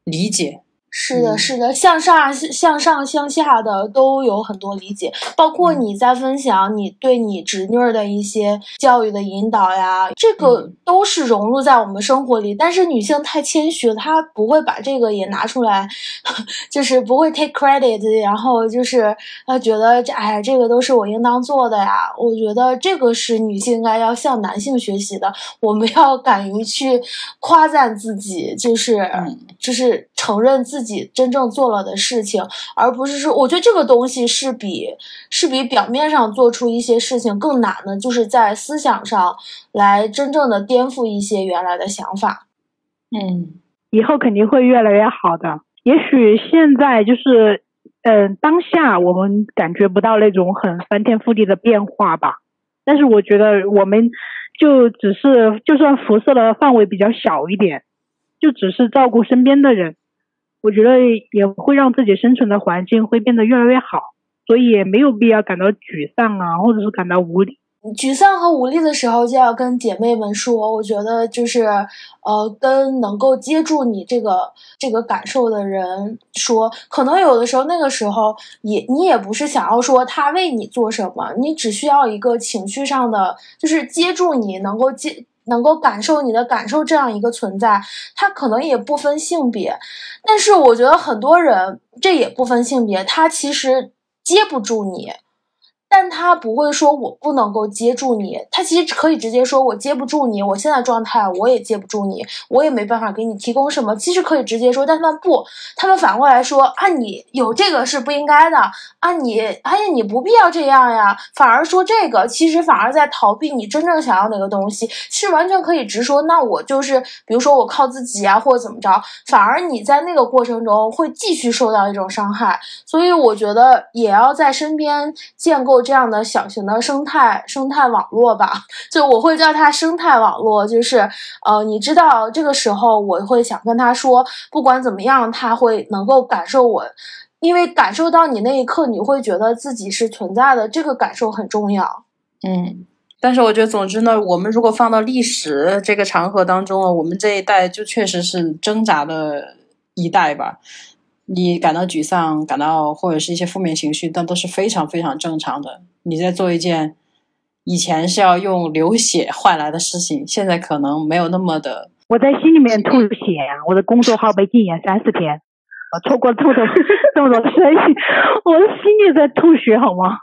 理解。是的，是的，向上、向上、向下的都有很多理解，包括你在分享你对你侄女儿的一些教育的引导呀，这个都是融入在我们生活里。但是女性太谦虚了，她不会把这个也拿出来，[laughs] 就是不会 take credit，然后就是她觉得这哎呀，这个都是我应当做的呀。我觉得这个是女性应该要向男性学习的，我们要敢于去夸赞自己，就是就是承认自己。真正做了的事情，而不是说，我觉得这个东西是比是比表面上做出一些事情更难的，就是在思想上来真正的颠覆一些原来的想法。嗯，以后肯定会越来越好的。也许现在就是，嗯，当下我们感觉不到那种很翻天覆地的变化吧。但是我觉得，我们就只是，就算辐射的范围比较小一点，就只是照顾身边的人。我觉得也会让自己生存的环境会变得越来越好，所以也没有必要感到沮丧啊，或者是感到无力。沮丧和无力的时候，就要跟姐妹们说，我觉得就是，呃，跟能够接住你这个这个感受的人说，可能有的时候那个时候也你也不是想要说他为你做什么，你只需要一个情绪上的，就是接住你，能够接。能够感受你的感受这样一个存在，他可能也不分性别，但是我觉得很多人这也不分性别，他其实接不住你。但他不会说，我不能够接住你。他其实可以直接说，我接不住你。我现在状态，我也接不住你，我也没办法给你提供什么。其实可以直接说，但他们不，他们反过来说，啊，你有这个是不应该的，啊，你，哎呀，你不必要这样呀。反而说这个，其实反而在逃避你真正想要那个东西。其实完全可以直说，那我就是，比如说我靠自己啊，或者怎么着。反而你在那个过程中会继续受到一种伤害。所以我觉得也要在身边建构。这样的小型的生态生态网络吧，[laughs] 就我会叫它生态网络。就是，呃，你知道，这个时候我会想跟他说，不管怎么样，他会能够感受我，因为感受到你那一刻，你会觉得自己是存在的，这个感受很重要。嗯，但是我觉得，总之呢，我们如果放到历史这个长河当中啊，我们这一代就确实是挣扎的一代吧。你感到沮丧，感到或者是一些负面情绪，但都是非常非常正常的。你在做一件以前是要用流血换来的事情，现在可能没有那么的。我在心里面吐血呀！我的公众号被禁言三四天，我错过这么多这么多生意，我的心也在吐血，好吗？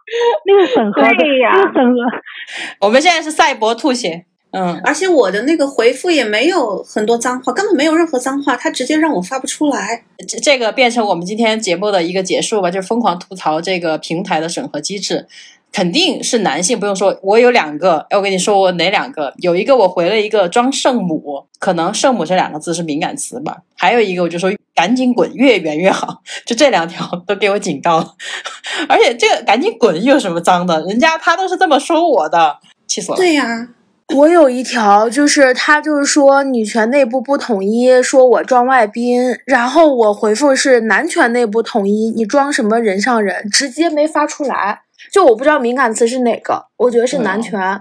那个审核的，那个审核，我们现在是赛博吐血。嗯，而且我的那个回复也没有很多脏话，根本没有任何脏话，他直接让我发不出来。这这个变成我们今天节目的一个结束吧，就是疯狂吐槽这个平台的审核机制，肯定是男性不用说。我有两个，我跟你说我哪两个？有一个我回了一个装圣母，可能圣母这两个字是敏感词吧。还有一个我就说赶紧滚，越远越好。就这两条都给我警告了，[laughs] 而且这个赶紧滚有什么脏的？人家他都是这么说我的，气死我了。对呀。我有一条，就是他就是说女权内部不统一，说我装外宾，然后我回复是男权内部统一，你装什么人上人，直接没发出来，就我不知道敏感词是哪个，我觉得是男权。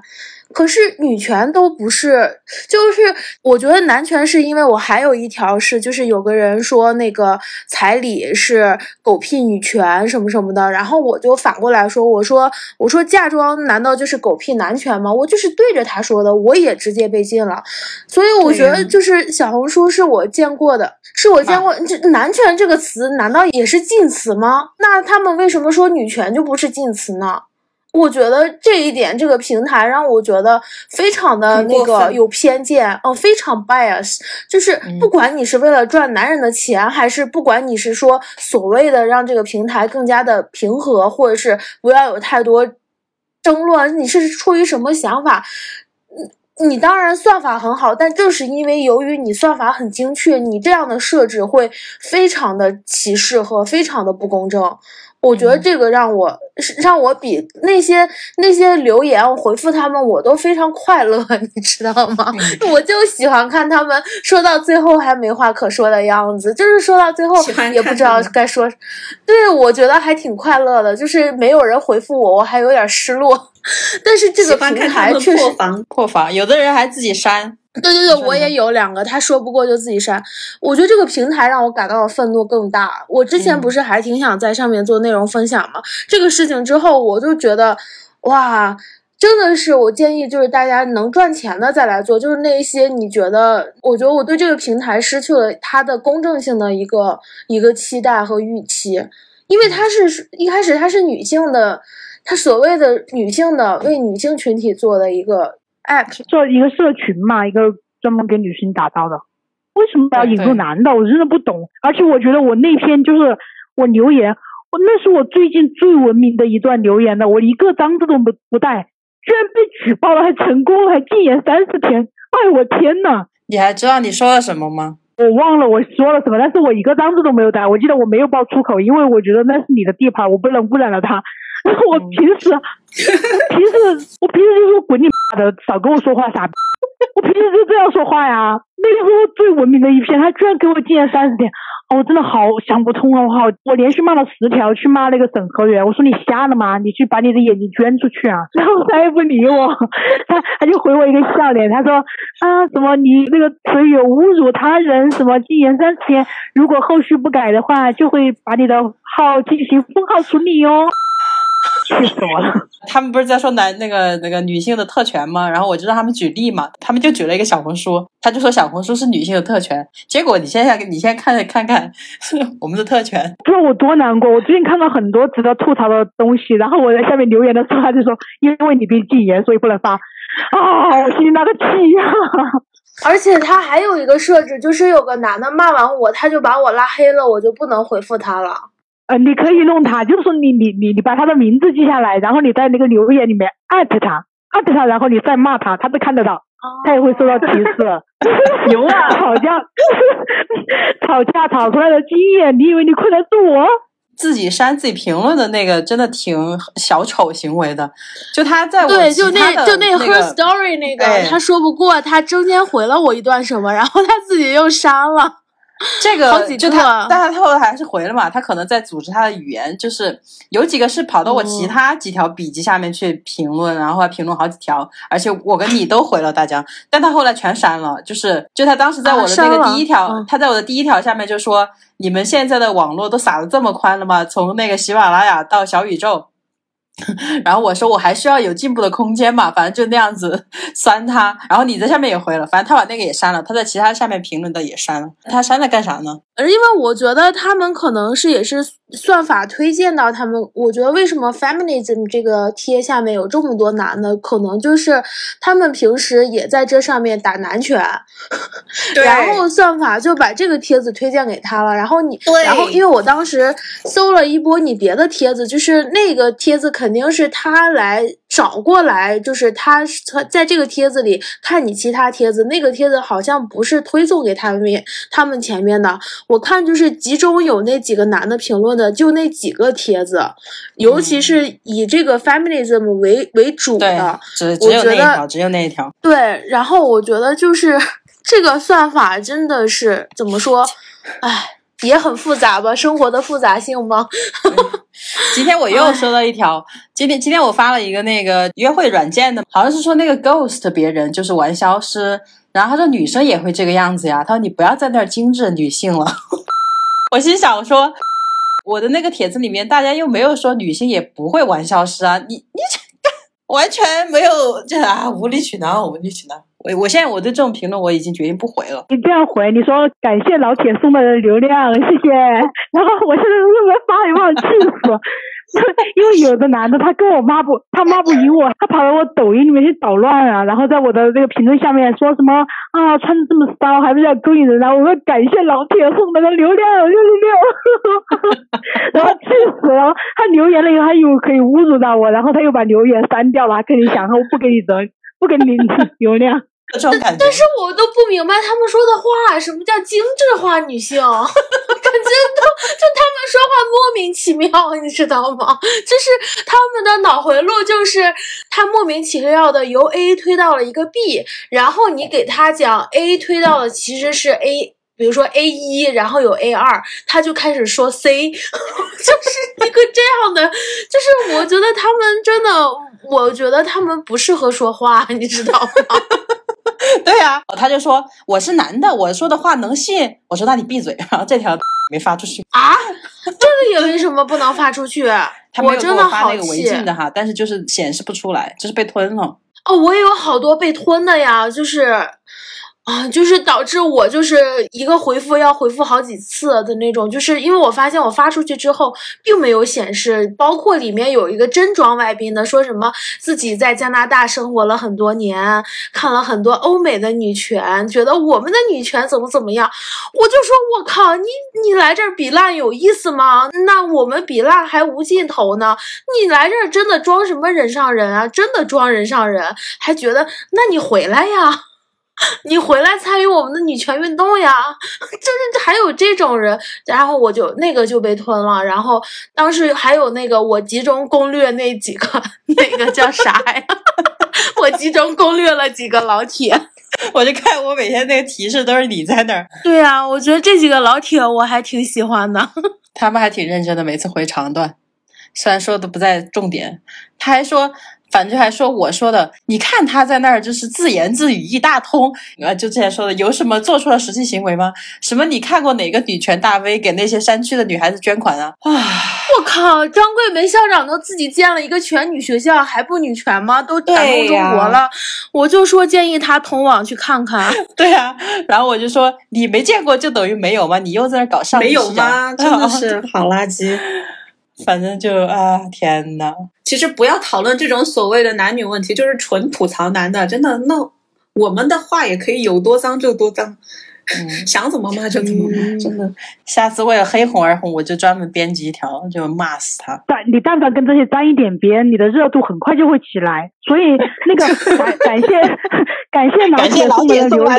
可是女权都不是，就是我觉得男权是因为我还有一条是，就是有个人说那个彩礼是狗屁女权什么什么的，然后我就反过来说，我说我说嫁妆难道就是狗屁男权吗？我就是对着他说的，我也直接被禁了。所以我觉得就是小红书是我见过的，是我见过这男权这个词难道也是禁词吗？那他们为什么说女权就不是禁词呢？我觉得这一点，这个平台让我觉得非常的那个有偏见，哦，非常 bias。就是不管你是为了赚男人的钱，还是不管你是说所谓的让这个平台更加的平和，或者是不要有太多争论，你是出于什么想法？你你当然算法很好，但正是因为由于你算法很精确，你这样的设置会非常的歧视和非常的不公正。我觉得这个让我让我比那些那些留言我回复他们我都非常快乐，[laughs] 你知道吗？我就喜欢看他们说到最后还没话可说的样子，就是说到最后也不知道该说。对，我觉得还挺快乐的，就是没有人回复我，我还有点失落。[laughs] 但是这个平台确实破防破防，有的人还自己删。对对对，我也有两个，他说不过就自己删。我觉得这个平台让我感到的愤怒更大。我之前不是还挺想在上面做内容分享吗？这个事情之后，我就觉得，哇，真的是我建议就是大家能赚钱的再来做，就是那一些你觉得，我觉得我对这个平台失去了它的公正性的一个一个期待和预期，因为它是一开始它是女性的，它所谓的女性的为女性群体做的一个。App 做一个社群嘛，一个专门给女性打造的，为什么要引入男的？我真的不懂。而且我觉得我那篇就是我留言，我那是我最近最文明的一段留言了，我一个脏字都不不带，居然被举报了，还成功了，还禁言三十天。哎，我天呐！你还知道你说了什么吗？我忘了我说了什么，但是我一个脏字都没有带。我记得我没有爆粗口，因为我觉得那是你的地盘，我不能污染了 [laughs] 他。我平时，平时我平时就说滚你妈的，少跟我说话傻逼！我平时就这样说话呀。那个时候最文明的一篇，他居然给我禁言三十天，哦我真的好想不通啊。我好，我连续骂了十条，去骂那个审核员。我说你瞎了吗？你去把你的眼睛捐出去啊！[laughs] 然后他也不理我，他他就回我一个笑脸，他说啊什么你那个词语侮辱他人，什么禁言三十天，如果后续不改的话，就会把你的号进行封号处理哦。气死我了！[laughs] 他们不是在说男那个那个女性的特权吗？然后我就让他们举例嘛，他们就举了一个小红书，他就说小红书是女性的特权。结果你现在你先看看看我们的特权，知道我多难过？我最近看到很多值得吐槽的东西，然后我在下面留言的时候，他就说因为你被禁言，所以不能发。啊，我心里那个气呀！[laughs] 而且他还有一个设置，就是有个男的骂完我，他就把我拉黑了，我就不能回复他了。呃，你可以弄他，就是说你你你你把他的名字记下来，然后你在那个留言里面艾特他，艾特他，然后你再骂他，他都看得到，他也会受到提示。[laughs] 牛啊！[laughs] 吵架，[laughs] 吵架吵出来的经验，你以为你困得住我？自己删自己评论的那个真的挺小丑行为的，就他在我对，就那就那 her story 那个，他说不过，他中间回了我一段什么，然后他自己又删了。[laughs] 这个就他，但他后来还是回了嘛。他可能在组织他的语言，就是有几个是跑到我其他几条笔记下面去评论，然后还评论好几条，而且我跟你都回了大家，但他后来全删了。就是就他当时在我的那个第一条，他在我的第一条下面就说：“你们现在的网络都撒的这么宽了吗？从那个喜马拉雅到小宇宙。” [laughs] 然后我说我还需要有进步的空间嘛，反正就那样子 [laughs] 删他。然后你在下面也回了，反正他把那个也删了，他在其他下面评论的也删了。他删了干啥呢？因为我觉得他们可能是也是算法推荐到他们。我觉得为什么 feminism 这个贴下面有这么多男的，可能就是他们平时也在这上面打男权，[laughs] 然后算法就把这个帖子推荐给他了。然后你，然后因为我当时搜了一波你别的帖子，就是那个帖子肯定是他来找过来，就是他他在这个帖子里看你其他帖子，那个帖子好像不是推送给他们他们前面的。我看就是集中有那几个男的评论的，就那几个帖子，尤其是以这个 feminism 为为主的，只只有那一条，只有那一条。对，然后我觉得就是 [laughs] 这个算法真的是怎么说，唉，也很复杂吧，[laughs] 生活的复杂性吗？[laughs] 今天我又收到一条，今天今天我发了一个那个约会软件的，好像是说那个 ghost 别人就是玩消失。然后他说女生也会这个样子呀，他说你不要在那儿精致女性了。[laughs] 我心想说，我的那个帖子里面大家又没有说女性也不会玩消失啊，你你完全没有这啊无理取闹，无理取闹。我我现在我对这种评论我已经决定不回了。你这样回，你说感谢老铁送的流量，谢谢。然后我现在是不是发一发气死？[laughs] 因为有的男的他跟我骂不，他骂不赢我，他跑到我抖音里面去捣乱啊，然后在我的那个评论下面说什么啊，穿的这么骚，还不是要勾引人啊？我说感谢老铁送的流量六六六，[laughs] 然后气死了。他留言了以后，他又可以侮辱到我，然后他又把留言删掉了，还跟你讲，我不给你的，不给你流量。这种感觉，但是我都不明白他们说的话，什么叫精致化女性？[laughs] 感觉都就他们说话莫名其妙，你知道吗？就是他们的脑回路，就是他莫名其妙的由 A 推到了一个 B，然后你给他讲 A 推到的其实是 A，比如说 A 一，然后有 A 二，他就开始说 C，[laughs] 就是一个这样的，就是我觉得他们真的，我觉得他们不适合说话，你知道吗？[laughs] 对呀，他就说我是男的，我说的话能信？我说那你闭嘴。然后这条 [laughs] 没发出去啊，这个也为什么不能发出去？[laughs] 我真的发那个违禁的哈，但是就是显示不出来，就是被吞了。哦，我也有好多被吞的呀，就是。啊，就是导致我就是一个回复要回复好几次的那种，就是因为我发现我发出去之后并没有显示，包括里面有一个真装外宾的，说什么自己在加拿大生活了很多年，看了很多欧美的女权，觉得我们的女权怎么怎么样，我就说我靠，你你来这儿比烂有意思吗？那我们比烂还无尽头呢，你来这儿真的装什么人上人啊？真的装人上人，还觉得那你回来呀？你回来参与我们的女权运动呀！[laughs] 就是还有这种人，然后我就那个就被吞了。然后当时还有那个我集中攻略那几个，那个叫啥呀？[laughs] 我集中攻略了几个老铁，[laughs] 我就看我每天那个提示都是你在那儿。对啊，我觉得这几个老铁我还挺喜欢的，他们还挺认真的，每次回长段，虽然说的不在重点，他还说。反正还说我说的，你看他在那儿就是自言自语一大通，呃，就之前说的有什么做出了实际行为吗？什么你看过哪个女权大 V 给那些山区的女孩子捐款啊？啊！我靠，张桂梅校长都自己建了一个全女学校，还不女权吗？都感动中国了，我就说建议他同网去看看。[laughs] 对啊，然后我就说你没见过就等于没有吗？你又在那搞上没有吗？真的 [laughs] 是好垃圾。反正就啊，天呐。其实不要讨论这种所谓的男女问题，就是纯吐槽男的。真的，那我们的话也可以有多脏就多脏，想怎么骂就怎么骂。真的，下次为了黑红而红，我就专门编辑一条，就骂死他。但你但凡跟这些沾一点边，你的热度很快就会起来。所以那个 [laughs] 感感谢感谢老铁送的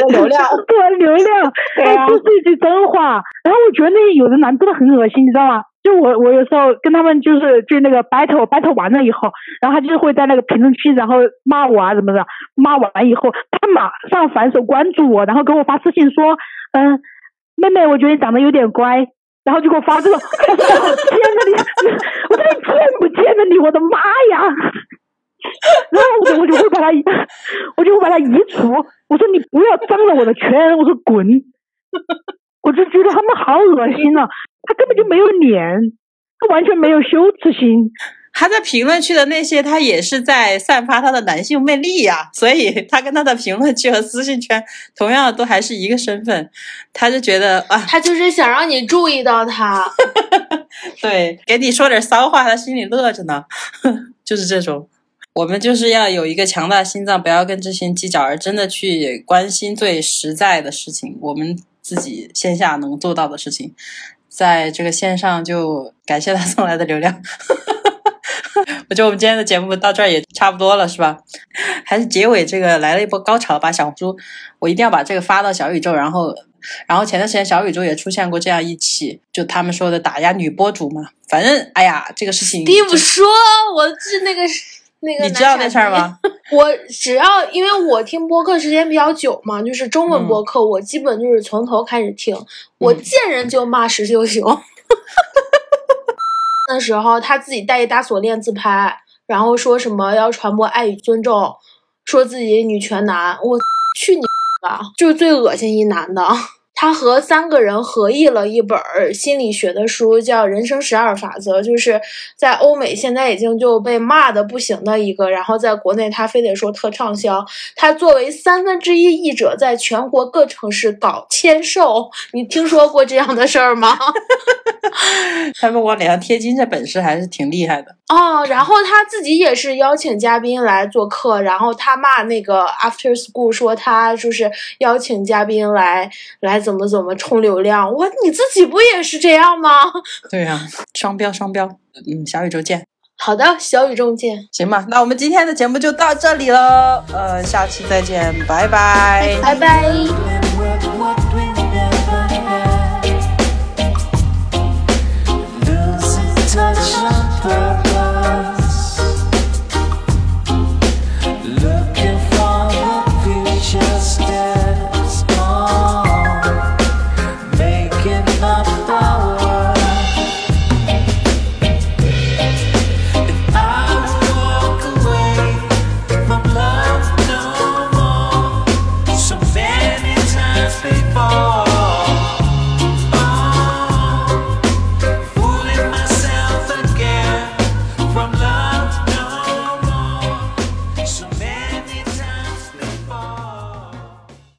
流量，[laughs] 对流量，哎，这是一句真话。然后我觉得那有的男真的很恶心，你知道吗？就我我有时候跟他们就是就那个 battle battle 完了以后，然后他就会在那个评论区然后骂我啊什么的，骂完以后他马上反手关注我，然后给我发私信说，嗯，妹妹我觉得你长得有点乖，然后就给 [laughs] 我发这种，见着你，我真的见不见着你，我的妈呀！[laughs] 然后我我就会把他，我就会把他移除，我说你不要脏了我的圈，我说滚，[laughs] 我就觉得他们好恶心啊。他根本就没有脸，他完全没有羞耻心。他在评论区的那些，他也是在散发他的男性魅力呀。所以他跟他的评论区和私信圈同样都还是一个身份。他就觉得啊，他就是想让你注意到他，[laughs] 对，给你说点骚话，他心里乐着呢。[laughs] 就是这种，我们就是要有一个强大的心脏，不要跟这些人计较，而真的去关心最实在的事情，我们自己线下能做到的事情。在这个线上就感谢他送来的流量，[laughs] 我觉得我们今天的节目到这儿也差不多了，是吧？还是结尾这个来了一波高潮吧，小红书，我一定要把这个发到小宇宙，然后，然后前段时间小宇宙也出现过这样一起，就他们说的打压女博主嘛，反正哎呀，这个事情。并不说，我是那个。那个你知道那事儿吗？[laughs] 我只要因为我听播客时间比较久嘛，就是中文播客，我基本就是从头开始听。我见人就骂石秀秀。[laughs] 那时候他自己带一大锁链自拍，然后说什么要传播爱与尊重，说自己女权男。我去你吧，就是最恶心一男的。他和三个人合译了一本心理学的书，叫《人生十二法则》，就是在欧美现在已经就被骂的不行的一个，然后在国内他非得说特畅销。他作为三分之一译者，在全国各城市搞签售，你听说过这样的事儿吗？[laughs] 他们往脸上贴金，这本事还是挺厉害的哦。然后他自己也是邀请嘉宾来做客，然后他骂那个 After School，说他就是邀请嘉宾来来怎么怎么冲流量。我你自己不也是这样吗？[laughs] 对呀，双标双标。嗯，小宇宙见。好的，小宇宙见。行吧，那我们今天的节目就到这里了。呃，下期再见，拜拜，拜拜。